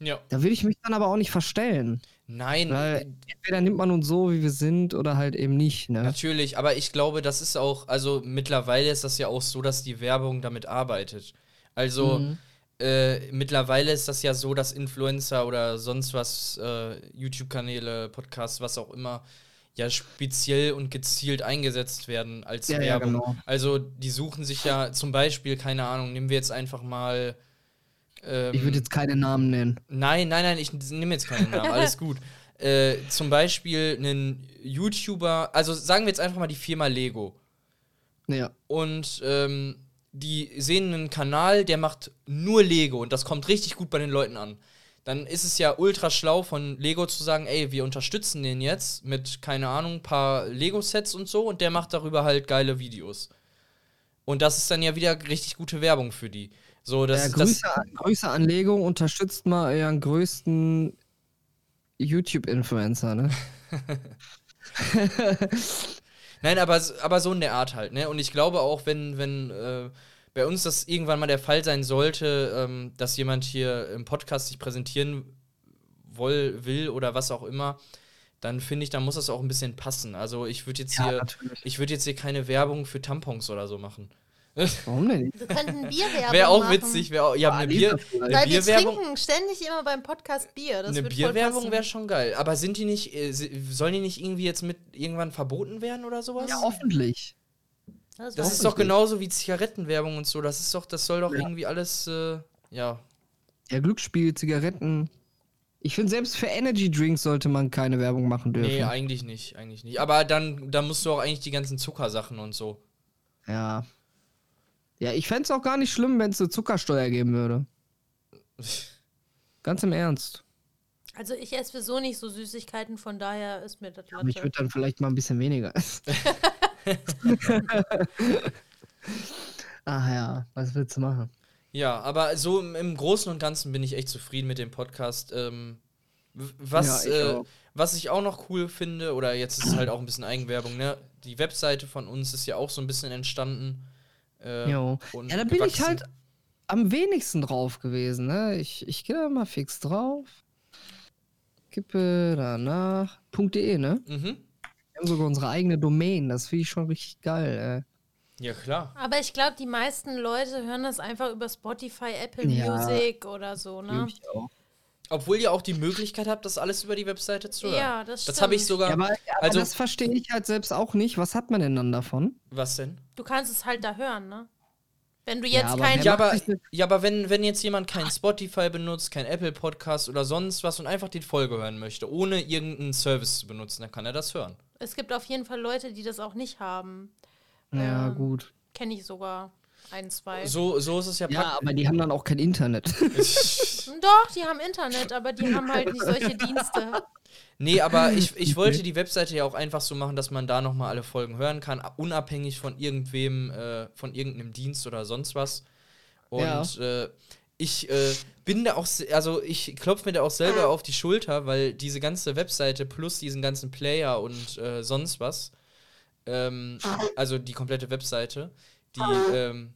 ja. Da würde ich mich dann aber auch nicht verstellen. Nein, Weil entweder nimmt man uns so, wie wir sind, oder halt eben nicht, ne? Natürlich, aber ich glaube, das ist auch, also mittlerweile ist das ja auch so, dass die Werbung damit arbeitet. Also Mhm. äh, mittlerweile ist das ja so, dass Influencer oder sonst was, äh, YouTube-Kanäle, Podcasts, was auch immer, ja speziell und gezielt eingesetzt werden als Ja, ja, Werbung. genau. Also die suchen sich ja zum Beispiel, keine Ahnung, nehmen wir jetzt einfach mal. Ähm, Ich würde jetzt keine Namen nennen. Nein, nein, nein, ich nehme jetzt keinen Namen, alles gut. Äh, zum Beispiel einen YouTuber, also sagen wir jetzt einfach mal die Firma Lego. Ja. Und ähm, die sehen einen Kanal, der macht nur Lego und das kommt richtig gut bei den Leuten an. Dann ist es ja ultra schlau von Lego zu sagen, ey, wir unterstützen den jetzt mit, keine Ahnung, ein paar Lego-Sets und so und der macht darüber halt geile Videos. Und das ist dann ja wieder richtig gute Werbung für die. So, das, äh, das, Grüße, an- Grüße an Lego, unterstützt mal euren größten YouTube-Influencer, ne? Nein, aber, aber so in der Art halt, ne? Und ich glaube auch, wenn, wenn äh, bei uns das irgendwann mal der Fall sein sollte, ähm, dass jemand hier im Podcast sich präsentieren woll, will oder was auch immer, dann finde ich, dann muss das auch ein bisschen passen. Also ich würde jetzt hier, natürlich. ich würde jetzt hier keine Werbung für Tampons oder so machen. Warum denn nicht? Wir könnten Bierwerbung Wäre auch machen. witzig, wäre auch, ja, eine, Bier, eine Weil wir Bierwerbung. trinken ständig immer beim Podcast Bier. Das Eine Bierwerbung wäre schon geil. Aber sind die nicht, äh, sollen die nicht irgendwie jetzt mit irgendwann verboten werden oder sowas? Ja, hoffentlich. Das, Das ist doch genauso wie Zigarettenwerbung und so. Das ist doch, das soll doch Ja. irgendwie alles, äh, ja. Ja, Glücksspiel, Zigaretten. Ich finde, selbst für Energy Drinks sollte man keine Werbung machen dürfen. Nee, eigentlich nicht, eigentlich nicht. Aber dann, dann musst du auch eigentlich die ganzen Zuckersachen und so. ja. Ja, ich fände es auch gar nicht schlimm, wenn es eine Zuckersteuer geben würde. Ganz im Ernst. Also ich esse sowieso nicht so Süßigkeiten, von daher ist mir das Aber ich würde dann vielleicht mal ein bisschen weniger essen. Ach ja, was willst du machen? Ja, aber so im, im Großen und Ganzen bin ich echt zufrieden mit dem Podcast. Ähm, was, Ja, ich äh, auch. was ich auch noch cool finde, oder jetzt ist es halt auch ein bisschen Eigenwerbung, ne? Die Webseite von uns ist ja auch so ein bisschen entstanden. Äh, Ja, da bin ich halt am wenigsten drauf gewesen. Ne? Ich, ich gehe da mal fix drauf. Kippe danach. .de, ne? Mhm. Wir haben sogar unsere eigene Domain. Das finde ich schon richtig geil. Ja, klar. Aber ich glaube, die meisten Leute hören das einfach über Spotify, Apple Ja. Music oder so, ne? Ich auch. Obwohl ihr auch die Möglichkeit habt, das alles über die Webseite zu hören. Ja, das Das habe ich stimmt. sogar. Ja, aber, aber also, das verstehe ich halt selbst auch nicht. Was hat man denn dann davon? was denn? Du kannst es halt da hören, ne? Wenn du Ja, jetzt aber kein. Ja, aber, ja, aber wenn, wenn jetzt jemand kein Spotify benutzt, kein Apple Podcast oder sonst was und einfach die Folge hören möchte, ohne irgendeinen Service zu benutzen, dann kann er das hören. Es gibt auf jeden Fall Leute, die das auch nicht haben. Ja, Ähm, gut. Kenne ich sogar ein, zwei. So, so ist es ja Ja, aber die haben dann auch kein Internet. Doch, die haben Internet, aber die haben halt nicht solche Dienste. Nee, aber ich, ich wollte die Webseite ja auch einfach so machen, dass man da nochmal alle Folgen hören kann, unabhängig von irgendwem, äh, von irgendeinem Dienst oder sonst was. Und äh, ich äh, bin da auch, also ich klopfe mir da auch selber auf die Schulter, weil diese ganze Webseite plus diesen ganzen Player und äh, sonst was, ähm, also die komplette Webseite, die, ähm,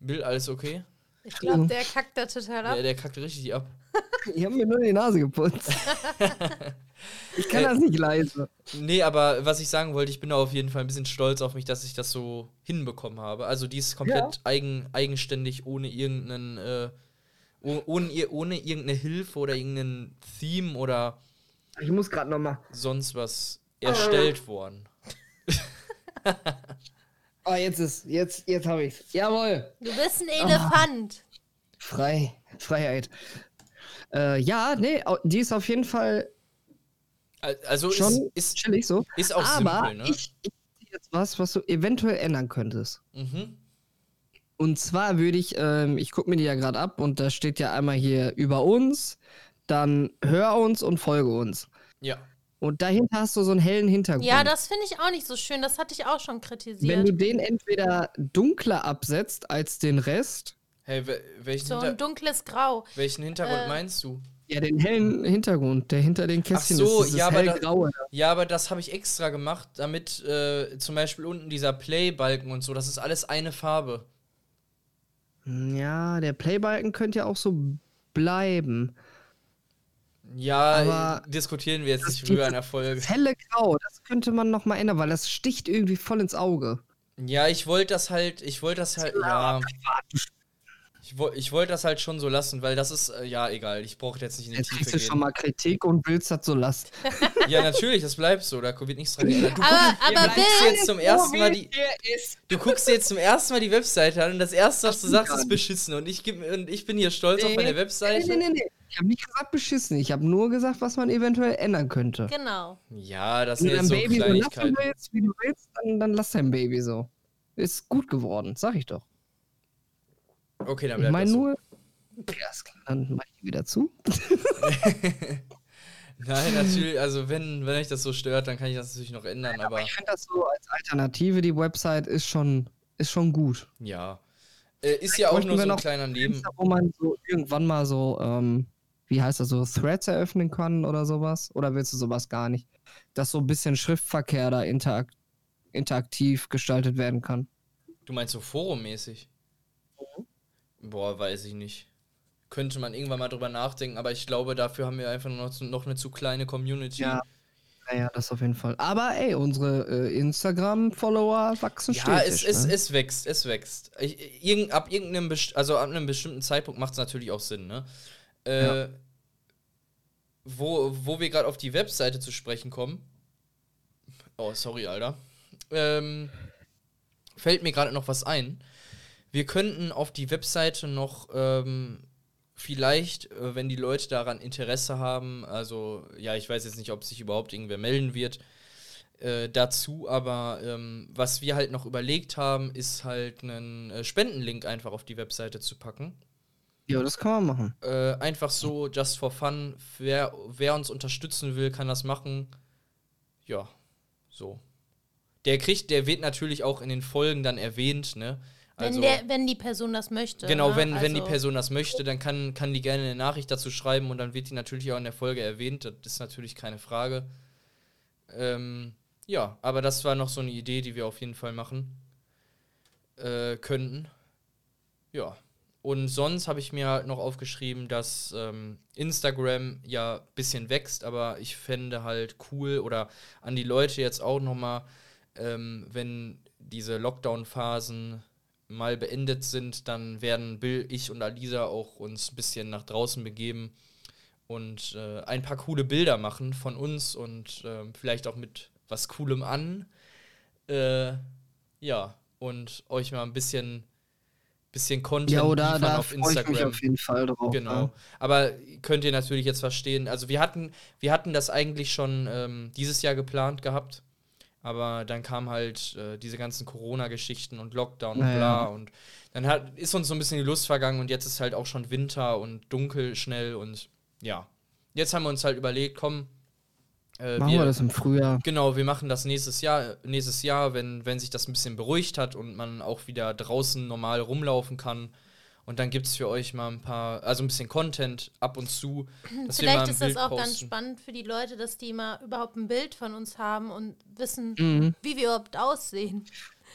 Bill, alles okay? Ich glaube, der kackt da total ab. Der, der kackt richtig ab. Die haben mir nur die Nase geputzt. ich kann Äh, das nicht leise. Nee, aber was ich sagen wollte, ich bin da auf jeden Fall ein bisschen stolz auf mich, dass ich das so hinbekommen habe. Also die ist komplett eigen, eigenständig, ohne irgendeinen, äh, oh- ohne, ohne irgendeine Hilfe oder irgendeinen Theme oder Ich muss gerade noch mal. sonst was erstellt worden. Oh, jetzt ist, jetzt, jetzt habe ich's. Jawohl. Du bist ein Elefant. Frei, Freiheit. Äh, ja, nee, die ist auf jeden Fall Al- Also schon ist, ist, chillig so. ist auch Aber simpel, ne? ich, ich sehe jetzt was, was du eventuell ändern könntest. mhm. Und zwar würde ich, ähm, ich gucke mir die ja gerade ab und da steht ja einmal hier über uns, dann hör uns und folge uns. Ja. Und dahinter hast du so einen hellen Hintergrund. Ja, das finde ich auch nicht so schön. Das hatte ich auch schon Wenn kritisiert. du den entweder dunkler absetzt als den Rest, Hey, wel- welchen, So ein Hinter dunkles Grau. welchen Hintergrund äh, meinst du? ja, den hellen Hintergrund, der hinter den Kästchen so, ist, ja, aber da- hellgraue. Ja, aber das habe ich extra gemacht, damit äh, zum Beispiel unten dieser Play-Balken und so, das ist alles eine Farbe. Ja, der Playbalken könnte ja auch so bleiben. Ja, Aber diskutieren wir jetzt nicht früher in der Folge. Das helle Grau, das könnte man noch mal ändern, weil das sticht irgendwie voll ins Auge. Ja, ich wollte das halt, ich wollte das halt, ja. Ich, woll- ich wollte das halt schon so lassen, weil das ist, äh, ja, egal, ich brauche jetzt nicht in die Jetzt Tiefe kriegst du gehen. schon mal Kritik und willst das so lassen. Ja, natürlich, das bleibt so, da wird nichts dran geändert. Du, Aber, aber guckst Bill, jetzt zum ersten Mal die, du guckst dir jetzt zum ersten Mal die Webseite an und das erste, was du sagst, ist beschissen. Und ich, geb, und ich bin hier stolz auf meine Webseite. Nee, nee, nee, nee. Ich habe nicht gesagt beschissen. Ich habe nur gesagt, was man eventuell ändern könnte. genau. Ja, das sind du jetzt dein so Baby so lassen Kleinigkeiten. willst, wie du willst, dann, dann lass dein Baby so. Ist gut geworden, sag ich doch. Okay, dann Ich bleibt meine das so. nur. Ja, ist klar, dann mach ich wieder zu. Nein, natürlich, also wenn, wenn euch das so stört, dann kann ich das natürlich noch ändern, aber Ich finde das so als Alternative, die Website ist schon, ist schon gut. ja. Äh, ist ja auch nur so ein kleiner Neben. Fenster, Wo man so irgendwann mal so, ähm, wie heißt das, so Threads eröffnen kann oder sowas? Oder willst du sowas gar nicht? Dass so ein bisschen Schriftverkehr da interak interaktiv gestaltet werden kann. Du meinst so forummäßig? Boah, weiß ich nicht. Könnte man irgendwann mal drüber nachdenken, aber ich glaube, dafür haben wir einfach noch, noch eine zu kleine Community. Ja. Naja, das auf jeden Fall. Aber ey, unsere äh, Instagram-Follower wachsen Ja, stetig. es, es, ne? es wächst, es wächst. Ich, irgend, ab irgendeinem, best- also ab einem bestimmten Zeitpunkt macht es natürlich auch Sinn, ne? Äh, Ja. wo, wo wir gerade auf die Webseite zu sprechen kommen. Oh, sorry, Alter. Ähm, fällt mir gerade noch was ein. Wir könnten auf die Webseite noch ähm, vielleicht, äh, wenn die Leute daran Interesse haben, also ja, ich weiß jetzt nicht, ob sich überhaupt irgendwer melden wird, äh, dazu, aber ähm, was wir halt noch überlegt haben, ist halt einen äh, Spendenlink einfach auf die Webseite zu packen. ja, das kann man machen. Äh, einfach so, just for fun. Wer, wer uns unterstützen will, kann das machen. Ja, so. Der kriegt, der wird natürlich auch in den Folgen dann erwähnt, ne? Wenn, der, wenn die Person das möchte. Genau, ne? wenn, wenn die Also, Person das möchte, dann kann, kann die gerne eine Nachricht dazu schreiben und dann wird die natürlich auch in der Folge erwähnt. Das ist natürlich keine Frage. Ähm, ja, aber das war noch so eine Idee, die wir auf jeden Fall machen äh, könnten. Ja. Und sonst habe ich mir halt noch aufgeschrieben, dass ähm, Instagram ja ein bisschen wächst, aber ich fände halt cool oder an die Leute jetzt auch nochmal, ähm, wenn diese Lockdown-Phasen mal beendet sind, dann werden Bill, ich und Alisa auch uns ein bisschen nach draußen begeben und äh, ein paar coole Bilder machen von uns und ähm, vielleicht auch mit was Coolem an. Äh, ja, und euch mal ein bisschen, bisschen Content Ja, oder liefern da auf freue ich mich Instagram. auf jeden Fall drauf. Genau. ne? Aber könnt ihr natürlich jetzt verstehen. Also wir hatten, wir hatten das eigentlich schon ähm, dieses Jahr geplant gehabt. Aber dann kam halt äh, diese ganzen Corona-Geschichten und Lockdown und Naja. bla. Und dann hat, ist uns so ein bisschen die Lust vergangen und jetzt ist halt auch schon Winter und dunkel schnell und ja. Jetzt haben wir uns halt überlegt, komm, äh, Machen wir das im Frühjahr. Genau, wir machen das nächstes Jahr, nächstes Jahr, wenn, wenn sich das ein bisschen beruhigt hat und man auch wieder draußen normal rumlaufen kann. Und dann gibt es für euch mal ein paar, also ein bisschen Content ab und zu. Dass wir mal Vielleicht ein ist das Bild auch ganz posten. spannend für die Leute, dass die mal überhaupt ein Bild von uns haben und wissen, Mhm. wie wir überhaupt aussehen.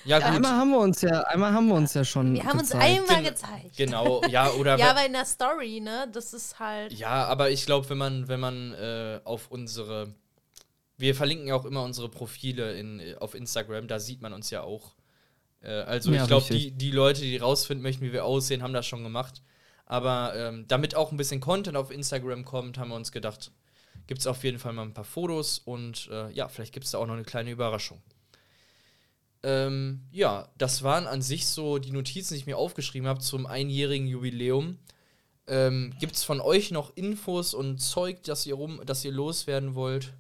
Ja, gut. Einmal haben wir uns ja, einmal haben wir uns ja schon. Wir haben uns gezeigt. einmal Gen- gezeigt. Genau, ja, oder Ja, aber in der Story, ne? Das ist halt. Ja, aber ich glaube, wenn man, wenn man äh, auf unsere. Wir verlinken ja auch immer unsere Profile in, auf Instagram, da sieht man uns ja auch. Äh, also Ja, ich glaube, die, die Leute, die rausfinden möchten, wie wir aussehen, haben das schon gemacht. Aber ähm, damit auch ein bisschen Content auf Instagram kommt, haben wir uns gedacht, gibt es auf jeden Fall mal ein paar Fotos und äh, ja, vielleicht gibt es da auch noch eine kleine Überraschung. Ähm, ja, das waren an sich so die Notizen, die ich mir aufgeschrieben habe zum einjährigen Jubiläum. Ähm, Gibt es von euch noch Infos und Zeug, das ihr rum, das ihr loswerden wollt?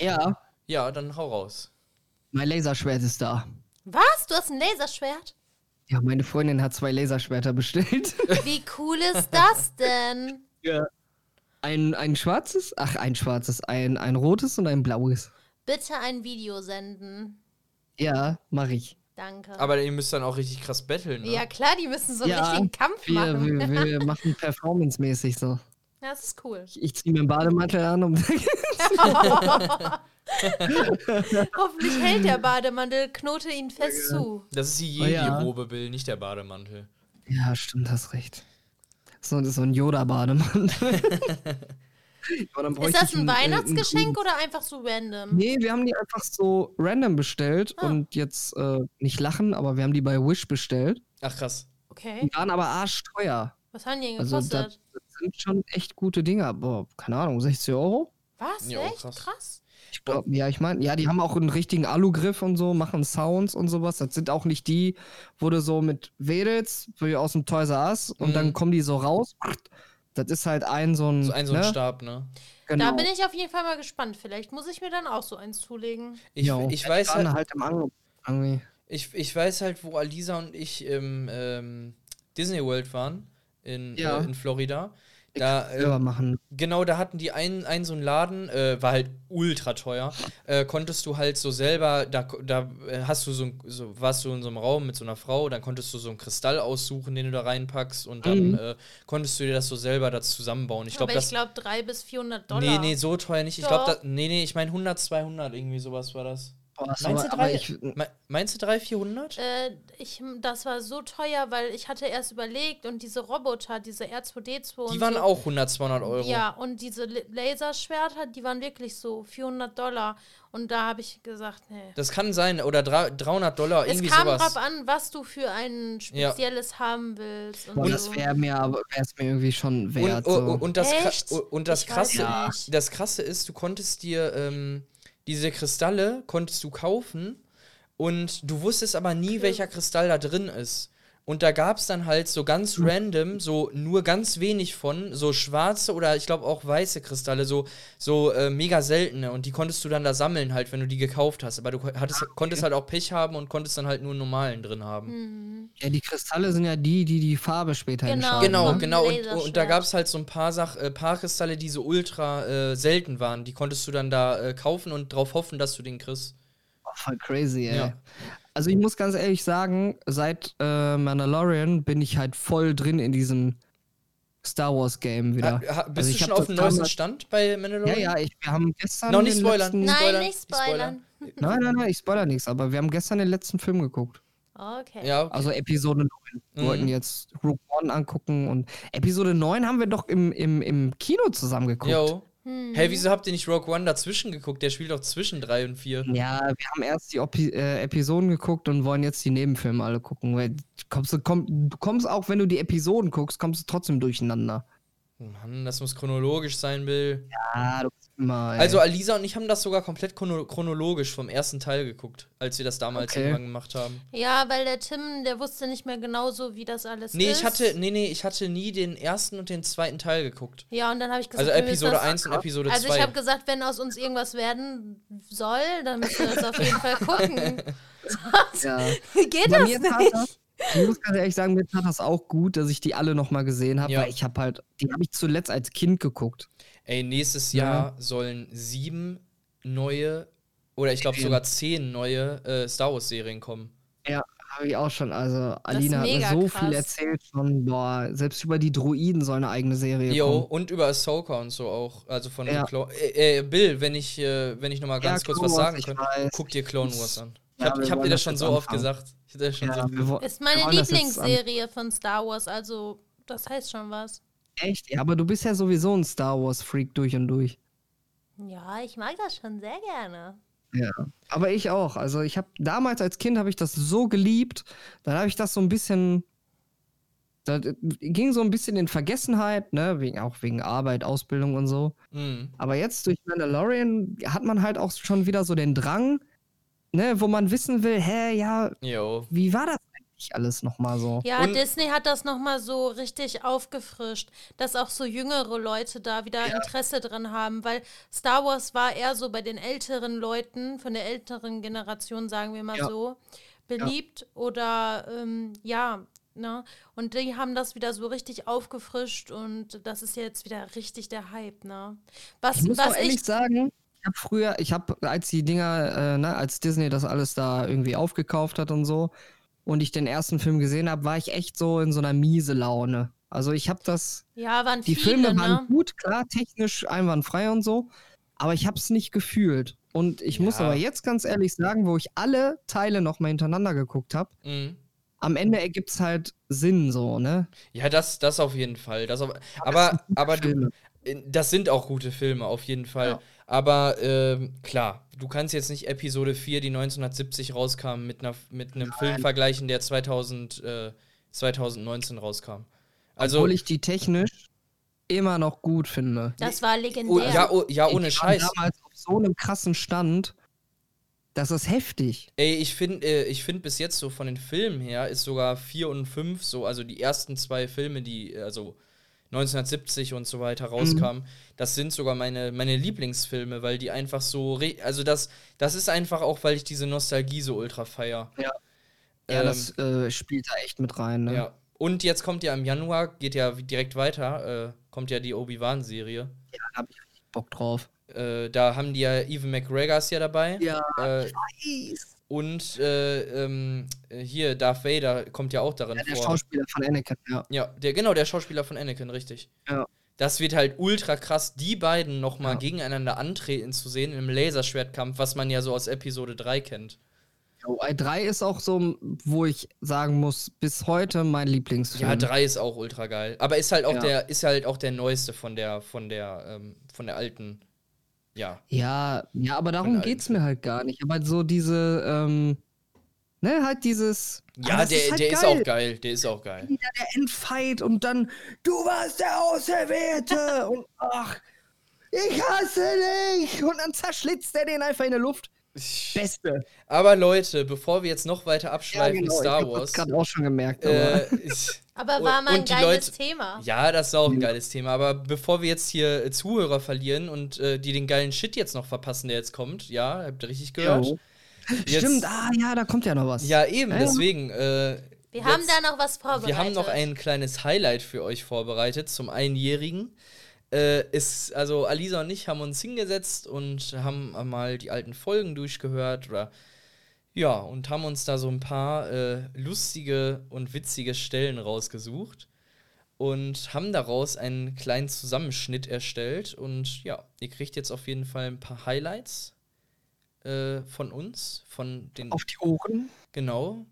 Ja, Ja, dann hau raus. mein Laserschwert ist da. Was? Du hast ein Laserschwert? Ja, meine Freundin hat zwei Laserschwerter bestellt. Wie cool ist das denn? Ja. Ein, ein schwarzes, ach, ein schwarzes, ein, ein rotes und ein blaues. Bitte ein Video senden. Ja, mache ich. Danke. Aber ihr müsst dann auch richtig krass betteln. Ne? ja, klar, die müssen so einen Ja, richtigen Kampf Wir, machen. wir, wir machen performancemäßig so. Ja, das ist cool. Ich, ich ziehe mir einen Bademantel an und Hoffentlich hält der Bademantel, knote ihn fest zu. Das ist die Oh ja. Jedi-Robe, Bill, nicht der Bademantel. Ja, stimmt, hast recht. So, so ein Yoda-Bademantel. Ist das ein äh, Weihnachtsgeschenk grünes- oder einfach so random? Nee, wir haben die einfach so random bestellt Ah. und jetzt äh, nicht lachen, aber wir haben die bei Wish bestellt. Ach krass. Okay. Die waren aber arschteuer. Was haben die denn Also das, gekostet? das sind schon echt gute Dinger. Boah, keine Ahnung, 60 Euro? Was? Ja, Echt? krass. Krass. Ich glaub, ja, ich meine, ja, die haben auch einen richtigen Alugriff und so, machen Sounds und sowas. Das sind auch nicht die, wo du so mit wedelst, wie aus dem Toys R Us und Mhm. dann kommen die so raus. Das ist halt ein so ein. So ein, so ein ne? Stab, ne? Genau. Da bin ich auf jeden Fall mal gespannt. Vielleicht muss ich mir dann auch so eins zulegen. Ich, Jo. ich weiß halt, halt im Angebot irgendwie. ich, ich weiß halt, wo Alisa und ich im ähm, Disney World waren. In, Ja. äh, in Florida. Da, Selber machen. Genau, da hatten die einen, einen so einen Laden, äh, war halt ultra teuer. Äh, konntest du halt so selber, da, da äh, hast du so, ein- so, warst du in so einem Raum mit so einer Frau, dann konntest du so einen Kristall aussuchen, den du da reinpackst und dann Mhm. äh, konntest du dir das so selber das zusammenbauen. Ich glaube, ich glaube 300 bis 400 Dollar. nee, nee, so teuer nicht. Ich glaube, nee, nee, ich meine 100, 200, irgendwie sowas war das. Boah, Meinst aber, du drei- ich, Me meinst du 300, 400? Äh, ich, das war so teuer, weil ich hatte erst überlegt und diese Roboter, diese R2D2 und Die waren so, auch 100, 200 Euro. Ja, und diese Laserschwerter, die waren wirklich so 400 Dollar. Und da habe ich gesagt, nee. Das kann sein, oder drei- 300 Dollar, Es irgendwie kam sowas. drauf an, was du für ein spezielles haben willst. Und boah, so. das wäre mir, aber wär's mir irgendwie schon wert. Und, so. und, und, das, Echt? und das Ich Krasse, das Krasse ist, du konntest dir ähm, diese Kristalle konntest du kaufen und du wusstest aber nie, welcher Kristall da drin ist. Und da gab es dann halt so ganz random, so nur ganz wenig von, so schwarze oder ich glaube auch weiße Kristalle, so, so äh, mega seltene. Und die konntest du dann da sammeln, halt, wenn du die gekauft hast. Aber du hattest, konntest halt auch Pech haben und konntest dann halt nur einen normalen drin haben. Hm. ja, die Kristalle sind ja die, die die Farbe später Genau. entscheiden. Genau, Ein genau. Und, und da gab es halt so ein paar, Sach äh, paar Kristalle, die so ultra äh, selten waren. Die konntest du dann da äh, kaufen und drauf hoffen, dass du den kriegst. Oh, voll crazy, ey. Ja. Also ich muss ganz ehrlich sagen, seit äh, Mandalorian bin ich halt voll drin in diesem Star Wars Game wieder. Ha, ha, bist Also du schon auf dem neuesten Stand bei Ja, Mandalorian? ja, ich, wir haben gestern. Noch nicht den spoilern. Letzten, Nein, Spoilern, nicht spoilern. nein, nein, nein, ich spoiler nichts, aber wir haben gestern den letzten Film geguckt. Okay. Ja, okay. Also Episode 9. Wir Mhm. wollten jetzt Rogue One angucken und Episode 9 haben wir doch im, im, im Kino zusammen geguckt. Jo. Hm. Hey, wieso habt ihr nicht Rogue One dazwischen geguckt? Der spielt doch zwischen 3 und 4. Ja, wir haben erst die Opi äh, Episoden geguckt und wollen jetzt die Nebenfilme alle gucken. Weil du kommst, du, komm, du kommst auch, wenn du die Episoden guckst, kommst du trotzdem durcheinander. Mann, das muss chronologisch sein, Bill. Ja, du ey. Also Alisa und ich haben das sogar komplett chrono chronologisch vom ersten Teil geguckt, als wir das damals Okay. irgendwann gemacht haben. Ja, weil der Tim, der wusste nicht mehr genau so, wie das alles Nee, ist. ich hatte, nee, nee, ich hatte nie den ersten und den zweiten Teil geguckt. Ja, und dann habe ich gesagt, Also wir müssen Episode das, 1 und Episode 2. Also ich habe gesagt, wenn aus uns irgendwas werden soll, dann müssen wir das auf jeden Fall gucken. ja. Geht Bei das nicht? ich muss ganz ehrlich sagen, mir tat das auch gut, dass ich die alle nochmal gesehen habe, Ja. weil ich habe halt, die habe ich zuletzt als Kind geguckt. Ey, nächstes Ja. Jahr sollen sieben neue oder ich glaube sogar zehn neue äh, Star Wars Serien kommen. Ja, habe ich auch schon. Also Alina hat mir so krass. viel erzählt schon, boah, selbst über die Druiden soll eine eigene Serie Jo, kommen. und über Ahsoka und so auch. Also von Ja. den Clo äh, äh, Bill, wenn ich, äh, wenn ich nochmal ganz Ja, kurz Clone was sagen ich könnte, guck dir Clone Wars an. Ich Ja, hab, dir das schon so oft anfangen. gesagt. Ich das schon Ja, so Ist meine Lieblingsserie von Star Wars, also das heißt schon was. Echt? Ja, aber du bist ja sowieso ein Star Wars-Freak durch und durch. Ja, ich mag das schon sehr gerne. Ja. Aber ich auch. Also ich habe damals als Kind habe ich das so geliebt. Dann habe ich das so ein bisschen. Das ging so ein bisschen in Vergessenheit, ne? Wegen, auch wegen Arbeit, Ausbildung und so. Mhm. Aber jetzt durch Mandalorian hat man halt auch schon wieder so den Drang, ne, wo man wissen will, hä, ja, Jo. wie war das eigentlich alles nochmal so? Ja, Und- Disney hat das nochmal so richtig aufgefrischt, dass auch so jüngere Leute da wieder Interesse dran haben, weil Star Wars war eher so bei den älteren Leuten, von der älteren Generation, sagen wir mal Ja. so, beliebt oder ähm, ja, ne? Und die haben das wieder so richtig aufgefrischt und das ist jetzt wieder richtig der Hype, ne? Was, Ich muss was auch ehrlich sagen, ich habe früher, ich habe, als die Dinger, äh, ne, als Disney das alles da irgendwie aufgekauft hat und so, und ich den ersten Film gesehen habe, war ich echt so in so einer miese Laune. Also ich habe das, ja, waren die viele, Filme waren ne? gut, klar, technisch einwandfrei und so, aber ich habe es nicht gefühlt. Und ich muss Ja. aber jetzt ganz ehrlich sagen, wo ich alle Teile nochmal hintereinander geguckt habe, Mhm. am Ende ergibt es halt Sinn so, ne? Ja, das, das auf jeden Fall. Das auf, aber aber du, das sind auch gute Filme, auf jeden Fall. Ja. Aber ähm, klar, du kannst jetzt nicht Episode 4, die 1970 rauskam, mit, einer, mit einem Film vergleichen, der 2000, äh, 2019 rauskam. Also, Obwohl ich die technisch immer noch gut finde. Das war oh, legendär. ja, oh, ja, ohne Scheiß. damals auf so einem krassen Stand. Das ist heftig. Ey, ich finde äh, ich find bis jetzt so von den Filmen her ist sogar 4 und 5 so, also die ersten zwei Filme, die äh, also 1970 und so weiter rauskamen, das sind sogar meine, meine Lieblingsfilme, weil die einfach so, also das, das ist einfach auch, weil ich diese Nostalgie so ultra feier. Ja. Ähm, Ja, das äh, spielt da echt mit rein, ne? ja. Und jetzt kommt ja im Januar, geht ja direkt weiter, äh, kommt ja die Obi-Wan-Serie. Da hab ich richtig Bock drauf. Äh, da haben die ja Evan McGregor ist ja dabei. Ja, Äh, und äh, ähm, äh, hier, Darth Vader kommt ja auch darin der vor. Schauspieler von Anakin, ja. Ja, der, genau, der Schauspieler von Anakin, richtig. Ja. Das wird halt ultra krass, die beiden nochmal Ja. gegeneinander antreten zu sehen in einem Laserschwertkampf, was man ja so aus Episode 3 kennt. OI 3 ist auch so, wo ich sagen muss, bis heute mein Lieblingsfilm. Ja, 3 ist auch ultra geil. Aber ist halt auch Ja. der, ist halt auch der neueste von der, von der, ähm, von der alten. Ja. Ja, ja, aber darum allen geht's mir halt gar nicht. Aber so diese, ähm, ne, halt dieses. Ja, der, halt der ist auch geil. Der ist auch geil. Wieder der Endfight und dann, du warst der Auserwählte und ach, ich hasse dich und dann zerschlitzt er den einfach in der Luft. Beste. Aber Leute, bevor wir jetzt noch weiter abschweifen, ich Star hab das Wars. gerade auch schon gemerkt. Aber Äh, Aber war mal ein geiles Leute- Thema. Ja, das ist auch ein geiles Thema. Aber bevor wir jetzt hier äh, Zuhörer verlieren und äh, die den geilen Shit jetzt noch verpassen, der jetzt kommt, ja, habt ihr richtig gehört? Jo. Jetzt- Stimmt, ah ja, da kommt ja noch was. Ja, eben, Ja. deswegen. Äh, Wir haben jetzt- da noch was vorbereitet. Wir haben noch ein kleines Highlight für euch vorbereitet zum Einjährigen. Äh, ist, also Alisa und ich haben uns hingesetzt und haben mal die alten Folgen durchgehört oder ja, und haben uns da so ein paar äh, lustige und witzige Stellen rausgesucht und haben daraus einen kleinen Zusammenschnitt erstellt. Und ja, ihr kriegt jetzt auf jeden Fall ein paar Highlights äh, von uns, von den Auf die Ohren. Genau,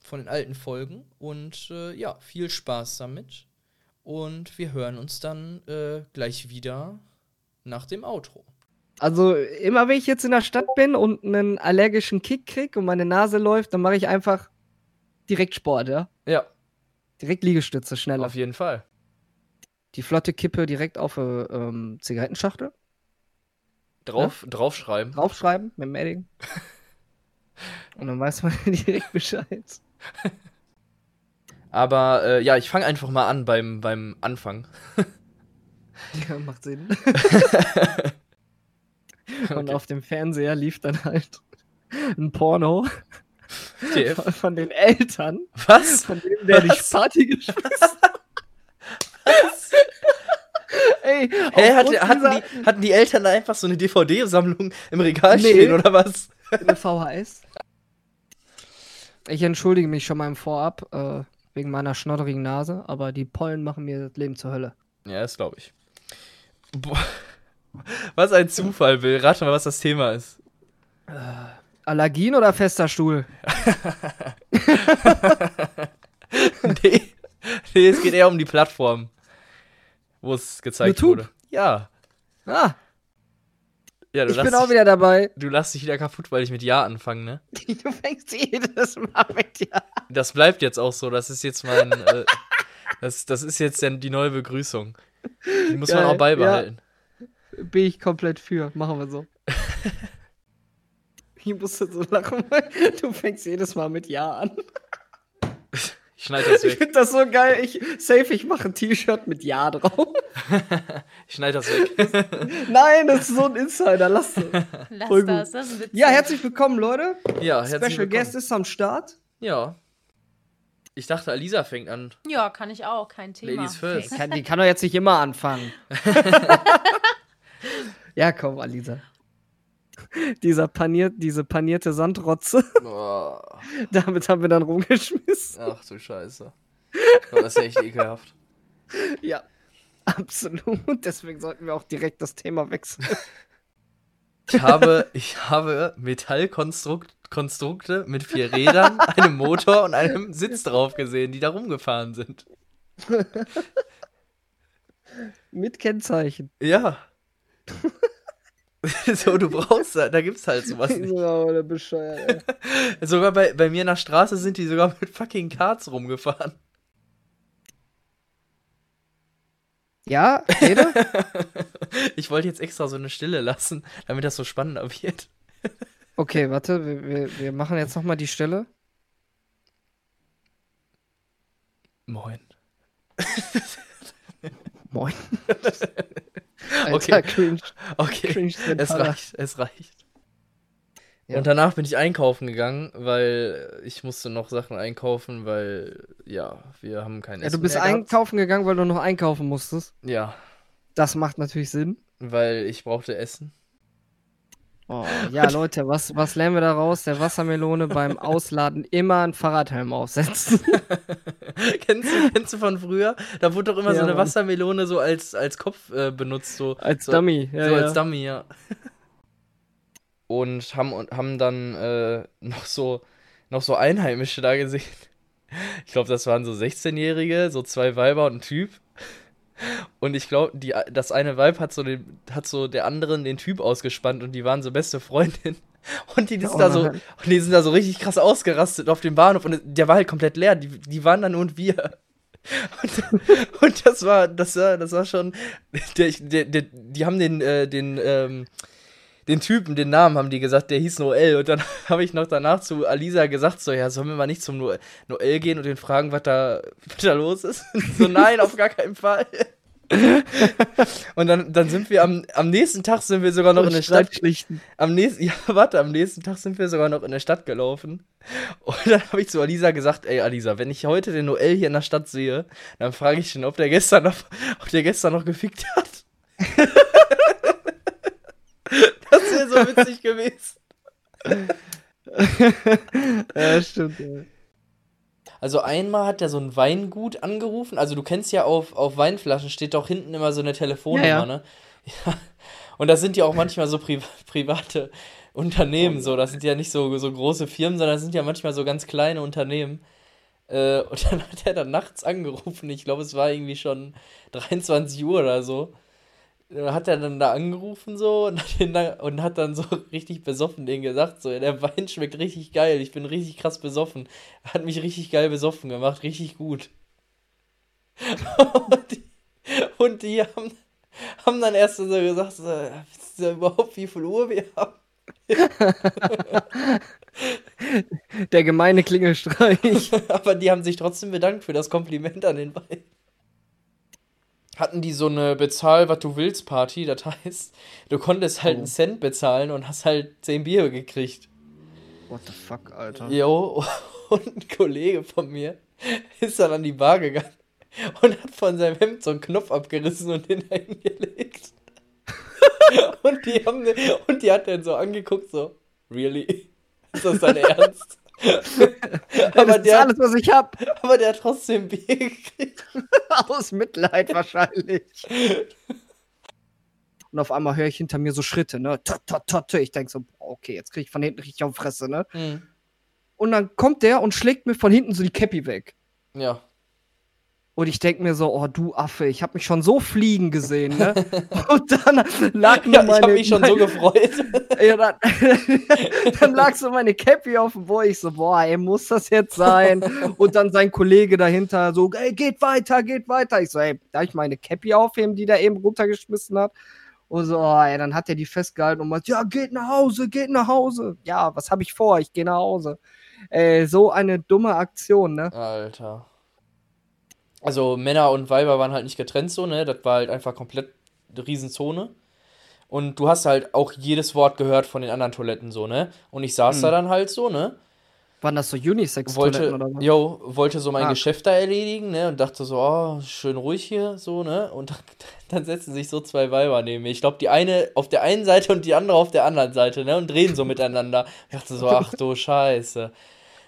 von den alten Folgen. Und äh, ja, viel Spaß damit. Und wir hören uns dann äh, gleich wieder nach dem Outro. Also immer wenn ich jetzt in der Stadt bin und einen allergischen Kick krieg und meine Nase läuft, dann mache ich einfach direkt Sport, ja? Ja, Direkt Liegestütze, schneller. auf jeden Fall. Die flotte Kippe direkt auf eine ähm, Zigarettenschachtel. Drauf, draufschreiben. Draufschreiben mit dem Edding. und dann weiß man direkt Bescheid. Aber äh, ja, ich fange einfach mal an beim, beim Anfang. Ja, macht Sinn. Und Okay. auf dem Fernseher lief dann halt ein Porno von, von den Eltern, Was? von dem der Was? Party gespielt hat. Ey, Hä, hat, hatten, dieser- die, hatten die Eltern da einfach so eine DVD-Sammlung im Regal Nee. stehen oder was? eine VHS. Ich entschuldige mich schon mal im Vorab äh, wegen meiner schnodderigen Nase, aber die Pollen machen mir das Leben zur Hölle. Ja, das glaube ich. Boah. Was ein Zufall, Bill. Rate mal, was das Thema ist. Allergien oder fester Stuhl? nee. nee, es geht eher um die Plattform, wo es gezeigt YouTube? wurde. Ja. Ah, ja du, ich bin auch dich, wieder dabei. du lässt dich wieder kaputt, weil ich mit Ja anfange, ne? Du fängst jedes Mal mit ja. Das bleibt jetzt auch so. Das ist jetzt mein. äh, das, das ist jetzt die neue Begrüßung. Die muss man Geil, auch beibehalten. Bin ich komplett für. Machen wir so. ich musste so lachen, weil du fängst jedes Mal mit Ja an. Ich schneide das Ich weg. finde das so geil. Ich, safe, ich mache ein T-Shirt mit Ja drauf. Ich schneide das weg. Nein, das ist so ein Insider. Lass es. Lass Voll gut. das, das ist witzig. Ja, herzlich willkommen, Leute. Ja, herzlich Special willkommen. Guest ist am Start. Ja. Ich dachte, Alisa fängt an. Ja, kann ich auch, kein Thema. Ladies first. Die kann, die kann doch jetzt nicht immer anfangen. ja, komm, Alisa. Dieser paniert, diese panierte Sandrotze, Oh, damit haben wir dann rumgeschmissen. ach du Scheiße. Oh, das ist ja echt ekelhaft. Ja, absolut. Deswegen sollten wir auch direkt das Thema wechseln. Ich habe, ich habe Metallkonstrukte mit vier Rädern, einem Motor und einem Sitz drauf gesehen, die da rumgefahren sind. Mit Kennzeichen. Ja. so, du brauchst da, da gibt's halt sowas nicht. So, oder bescheuert. ey. Sogar bei, bei mir in der Straße sind die sogar mit fucking Karts rumgefahren. Ja, rede? Ich wollte jetzt extra so eine Stille lassen, damit das so spannender wird. Okay, warte, wir, wir, wir machen jetzt nochmal die Stelle. Moin. Moin. Alter, Okay. cringe. Okay, Cringe es reicht, es reicht. Ja. Und danach bin ich einkaufen gegangen, weil ich musste noch Sachen einkaufen, weil, ja, wir haben kein Ja, Essen du bist einkaufen gegangen, weil du noch einkaufen musstest. Ja, Das macht natürlich Sinn. weil ich brauchte Essen. Oh, ja, Leute, was, was lernen wir daraus? Der Wassermelone beim Ausladen immer ein Fahrradhelm aufsetzen. kennst, du, kennst du von früher? Da wurde doch immer Ja, so eine Mann. Wassermelone so als, als Kopf äh, benutzt, so. Als so, Dummy. Ja, so ja. als Dummy, ja. Und haben, und haben dann äh, noch, so, noch so Einheimische da gesehen. Ich glaube, das waren so 16-Jährige, so zwei Weiber und ein Typ. Und ich glaube, die, das eine Weib hat so, den, hat so der anderen den Typ ausgespannt und die waren so beste Freundin. Und die, sind Oh da so, und die sind da so richtig krass ausgerastet auf dem Bahnhof und der war halt komplett leer. Die, die waren da nur und wir. Und, und das war, das war, das war schon. Der, der, der, die haben den, äh, den, ähm, den Typen, den Namen haben die gesagt, der hieß Noel. Und dann habe ich noch danach zu Alisa gesagt, so, ja, sollen wir mal nicht zum Noel, Noel gehen und den fragen, was da, was da los ist? so, nein, auf gar keinen Fall. und dann, dann sind wir am, am nächsten Tag sind wir sogar noch in der Stadt am nächsten, ja, warte, am nächsten Tag sind wir sogar noch in der Stadt gelaufen. Und dann habe ich zu Alisa gesagt, ey Alisa, wenn ich heute den Noel hier in der Stadt sehe, dann frage ich ihn, ob der gestern noch, ob der gestern noch gefickt hat. Das wäre so witzig gewesen. Ja, stimmt. Ja. Also einmal hat er so ein Weingut angerufen. Also du kennst ja auf, auf Weinflaschen steht doch hinten immer so eine Telefonnummer, Ja, ja. ne? Ja. Und das sind ja auch manchmal so pri private Unternehmen, so. Das sind ja nicht so, so große Firmen, sondern das sind ja manchmal so ganz kleine Unternehmen. Äh, und dann hat er dann nachts angerufen. Ich glaube, es war irgendwie schon 23 Uhr oder so. Hat er dann da angerufen so und hat, da, und hat dann so richtig besoffen denen gesagt, so, der Wein schmeckt richtig geil, ich bin richtig krass besoffen. Hat mich richtig geil besoffen gemacht, richtig gut. und die, und die haben, haben dann erst so gesagt, so, wisst ihr überhaupt, wie viel Uhr wir haben? Der gemeine Klingelstreich. Aber die haben sich trotzdem bedankt für das Kompliment an den Wein. Hatten die so eine Bezahl, was du willst Party, das heißt, du konntest halt Oh. einen Cent bezahlen und hast halt 10 Bier gekriegt. What the fuck, Alter. Jo, und ein Kollege von mir ist dann an die Bar gegangen und hat von seinem Hemd so einen Knopf abgerissen und den hingelegt. und die haben und die hat dann so angeguckt, so, really? Ist das dein Ernst? aber, das ist der, alles, was ich hab. aber der hat trotzdem Bier gekriegt. Aus Mitleid wahrscheinlich. Und auf einmal höre ich hinter mir so Schritte, ne? Tot, tot, tot. Ich denke so, okay, jetzt kriege ich von hinten richtig auf Fresse, ne? Und dann kommt der und schlägt mir von hinten so die Cappy weg. Ja. Und ich denke mir so, oh du Affe, ich habe mich schon so fliegen gesehen, ne? Und dann lag nur Ja, ich meine, habe mich schon so meine, gefreut. ja, dann, dann lag so meine Cappy auf dem Boy. Ich so, boah, ey, muss das jetzt sein? Und dann sein Kollege dahinter so, ey, geht weiter, geht weiter. Ich so, ey, darf ich meine Cappy aufheben, die der eben runtergeschmissen hat? Und so, oh, ey, dann hat er die festgehalten und meint, ja, geht nach Hause, geht nach Hause. Ja, was habe ich vor? Ich gehe nach Hause. Ey, so eine dumme Aktion, ne? Alter. Also Männer und Weiber waren halt nicht getrennt so, ne? Das war halt einfach komplett eine Riesenzone. Und du hast halt auch jedes Wort gehört von den anderen Toiletten so, ne? Und ich saß da dann halt so, ne? Waren das so Unisex-Toiletten oder was? yo, wollte so mein Ah. Geschäft da erledigen, ne? Und dachte so, oh, schön ruhig hier, so, ne? Und dann, dann setzen sich so zwei Weiber neben mir. Ich glaube, die eine auf der einen Seite und die andere auf der anderen Seite, ne? Und drehen so miteinander. Ich dachte so, ach du Scheiße.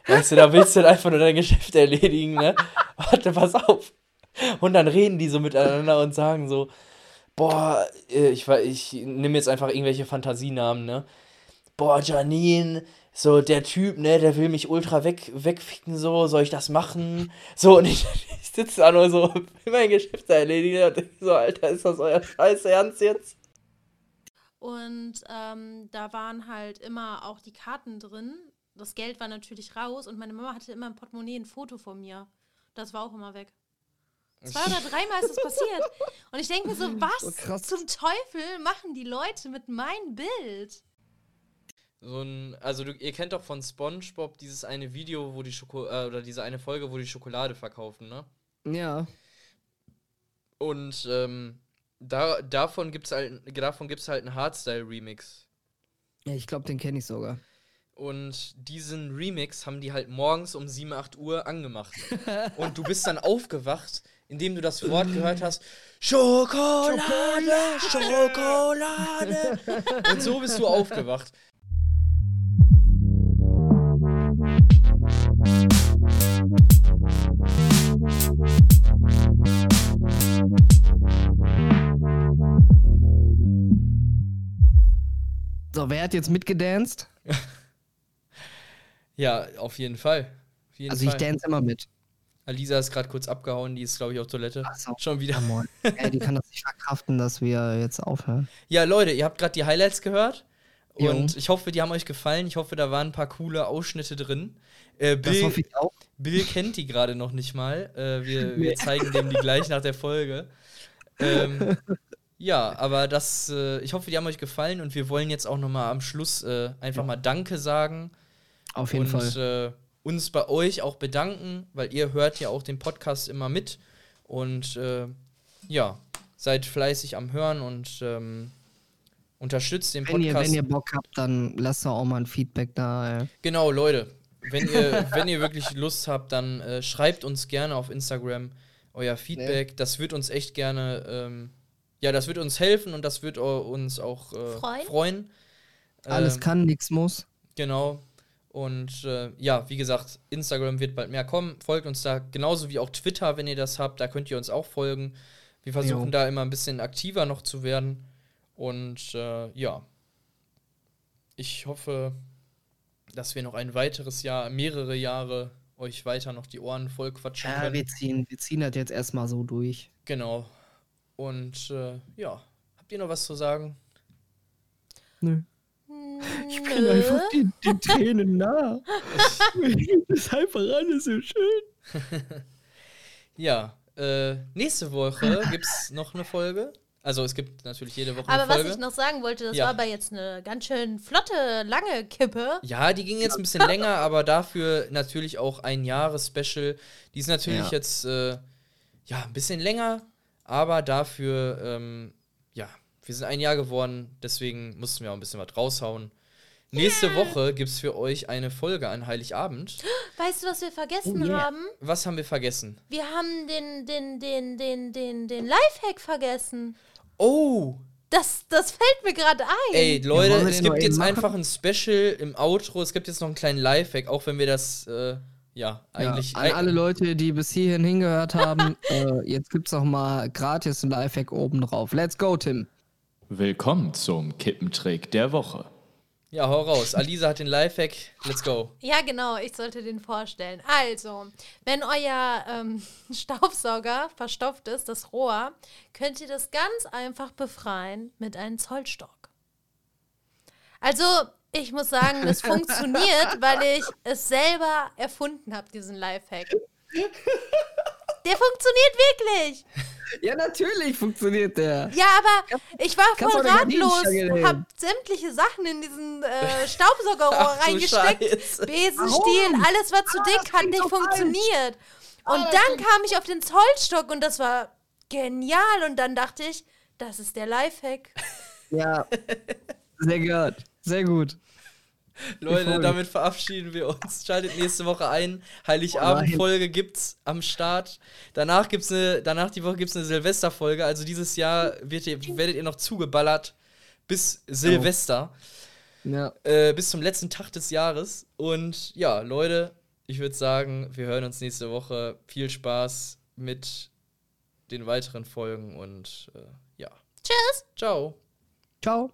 Weißt du, da willst du dann einfach nur dein Geschäft erledigen, ne? Warte, pass auf. Und dann reden die so miteinander und sagen so, boah, äh, ich, ich nehme jetzt einfach irgendwelche Fantasienamen, ne? Boah, Janine, so der Typ, ne, der will mich ultra weg, wegficken, so, soll ich das machen? So, und ich, ich sitze da nur so, will mein Geschäft erledigen und so, Alter, ist das euer Scheiß Ernst jetzt? Und ähm, da waren halt immer auch die Karten drin. Das Geld war natürlich raus und meine Mama hatte immer im Portemonnaie ein Foto von mir. Das war auch immer weg. Zwei oder dreimal ist das passiert. Und ich denke mir so, was So krass. zum Teufel machen die Leute mit meinem Bild? So ein, also du, ihr kennt doch von SpongeBob dieses eine Video, wo die Schoko äh, oder diese eine Folge, wo die Schokolade verkaufen, ne? Ja. Und ähm, da, davon gibt's halt, davon gibt's halt einen Hardstyle-Remix. Ja, ich glaube, den kenne ich sogar. Und diesen Remix haben die halt morgens um 7, 8 Uhr angemacht. Und du bist dann aufgewacht, indem du das Wort gehört hast: Schokolade, Schokolade. Und so bist du aufgewacht. So, wer hat jetzt mitgedanced? Ja, auf jeden Fall. Auf jeden Also ich Fall. dance immer mit. Alisa ist gerade kurz abgehauen, die ist, glaube ich, auf Toilette. Ach so. Schon wieder. On. Ey, die kann das nicht verkraften, dass wir jetzt aufhören. Ja, Leute, ihr habt gerade die Highlights gehört. Und ich hoffe, die haben euch gefallen. Ich hoffe, da waren ein paar coole Ausschnitte drin. Äh, Das Bill, hoffe ich auch. Bill kennt die gerade noch nicht mal. Äh, wir, wir zeigen dem die gleich nach der Folge. Ähm, ja, aber das, äh, ich hoffe, die haben euch gefallen und wir wollen jetzt auch noch mal am Schluss äh, einfach mal Danke sagen Auf jeden und Fall. Äh, uns bei euch auch bedanken, weil ihr hört ja auch den Podcast immer mit und äh, ja, seid fleißig am Hören und ähm, unterstützt den Wenn ihr, Podcast. wenn ihr Bock habt, dann lasst doch auch mal ein Feedback da. Ey. Genau, Leute. Wenn ihr, wenn ihr wirklich Lust habt, dann äh, schreibt uns gerne auf Instagram euer Feedback. Das wird uns echt gerne, ähm, ja, das wird uns helfen und das wird uns auch äh, Freuen? freuen. Alles Ähm, kann, nichts muss. Genau. Und äh, ja, wie gesagt, Instagram wird bald mehr kommen. Folgt uns da genauso wie auch Twitter, wenn ihr das habt. Da könnt ihr uns auch folgen. Wir versuchen Jo. da immer ein bisschen aktiver noch zu werden. Und äh, ja, ich hoffe, dass wir noch ein weiteres Jahr, mehrere Jahre euch weiter noch die Ohren voll quatschen Ja, können. wir ziehen, wir ziehen das jetzt erstmal so durch. Genau. Und äh, ja, habt ihr noch was zu sagen? Nö. Ich bin einfach den, den Tränen nah. das ist einfach alles so schön. Ja, äh, nächste Woche gibt es noch eine Folge. Also es gibt natürlich jede Woche Aber eine was Folge. ich noch sagen wollte, das Ja. war aber jetzt eine ganz schön flotte, lange Kippe. Ja, die ging jetzt ein bisschen länger, aber dafür natürlich auch ein Jahres-Special. Die ist natürlich Ja. jetzt äh, ja ein bisschen länger, aber dafür, ähm, wir sind ein Jahr geworden, deswegen mussten wir auch ein bisschen was raushauen. Nächste Woche gibt es für euch eine Folge an Heiligabend. Weißt du, was wir vergessen Oh yeah. haben? Was haben wir vergessen? Wir haben den, den, den, den, den, den Lifehack vergessen. Oh! Das, das fällt mir gerade ein. Ey, Leute, es gibt jetzt machen? einfach ein Special im Outro. Es gibt jetzt noch einen kleinen Lifehack, auch wenn wir das, äh, ja, eigentlich. ja, an alle Leute, die bis hierhin hingehört haben, äh, jetzt gibt's noch mal gratis ein Lifehack oben drauf. Let's go, Tim. Willkommen zum Kippentrick der Woche. Ja, hau raus. Alisa hat den Lifehack. Let's go. Ja, genau, ich sollte den vorstellen. Also, wenn euer ähm, Staubsauger verstopft ist, das Rohr, könnt ihr das ganz einfach befreien mit einem Zollstock. Also, ich muss sagen, das funktioniert, weil ich es selber erfunden habe, diesen Lifehack. Der funktioniert wirklich. Ja, natürlich funktioniert der. Ja, aber ich war kannst voll ratlos, hab sämtliche Sachen in diesen äh, Staubsaugerrohr Ach reingesteckt. Scheiße. Besenstiel, Warum? alles war zu Ah, dick, hat nicht funktioniert. Und dann kam ich auf den Zollstock und das war genial. Und dann dachte ich, das ist der Lifehack. Ja. Sehr gut. Sehr gut. Leute, damit verabschieden wir uns. Schaltet nächste Woche ein. Heiligabend-Folge gibt's am Start. Danach gibt's eine, danach die Woche gibt's eine Silvesterfolge. Also dieses Jahr wird ihr, werdet ihr noch zugeballert bis Silvester. Ja. Äh, bis zum letzten Tag des Jahres. Und ja, Leute, ich würde sagen, wir hören uns nächste Woche. Viel Spaß mit den weiteren Folgen und äh, ja. Tschüss. Ciao. Ciao.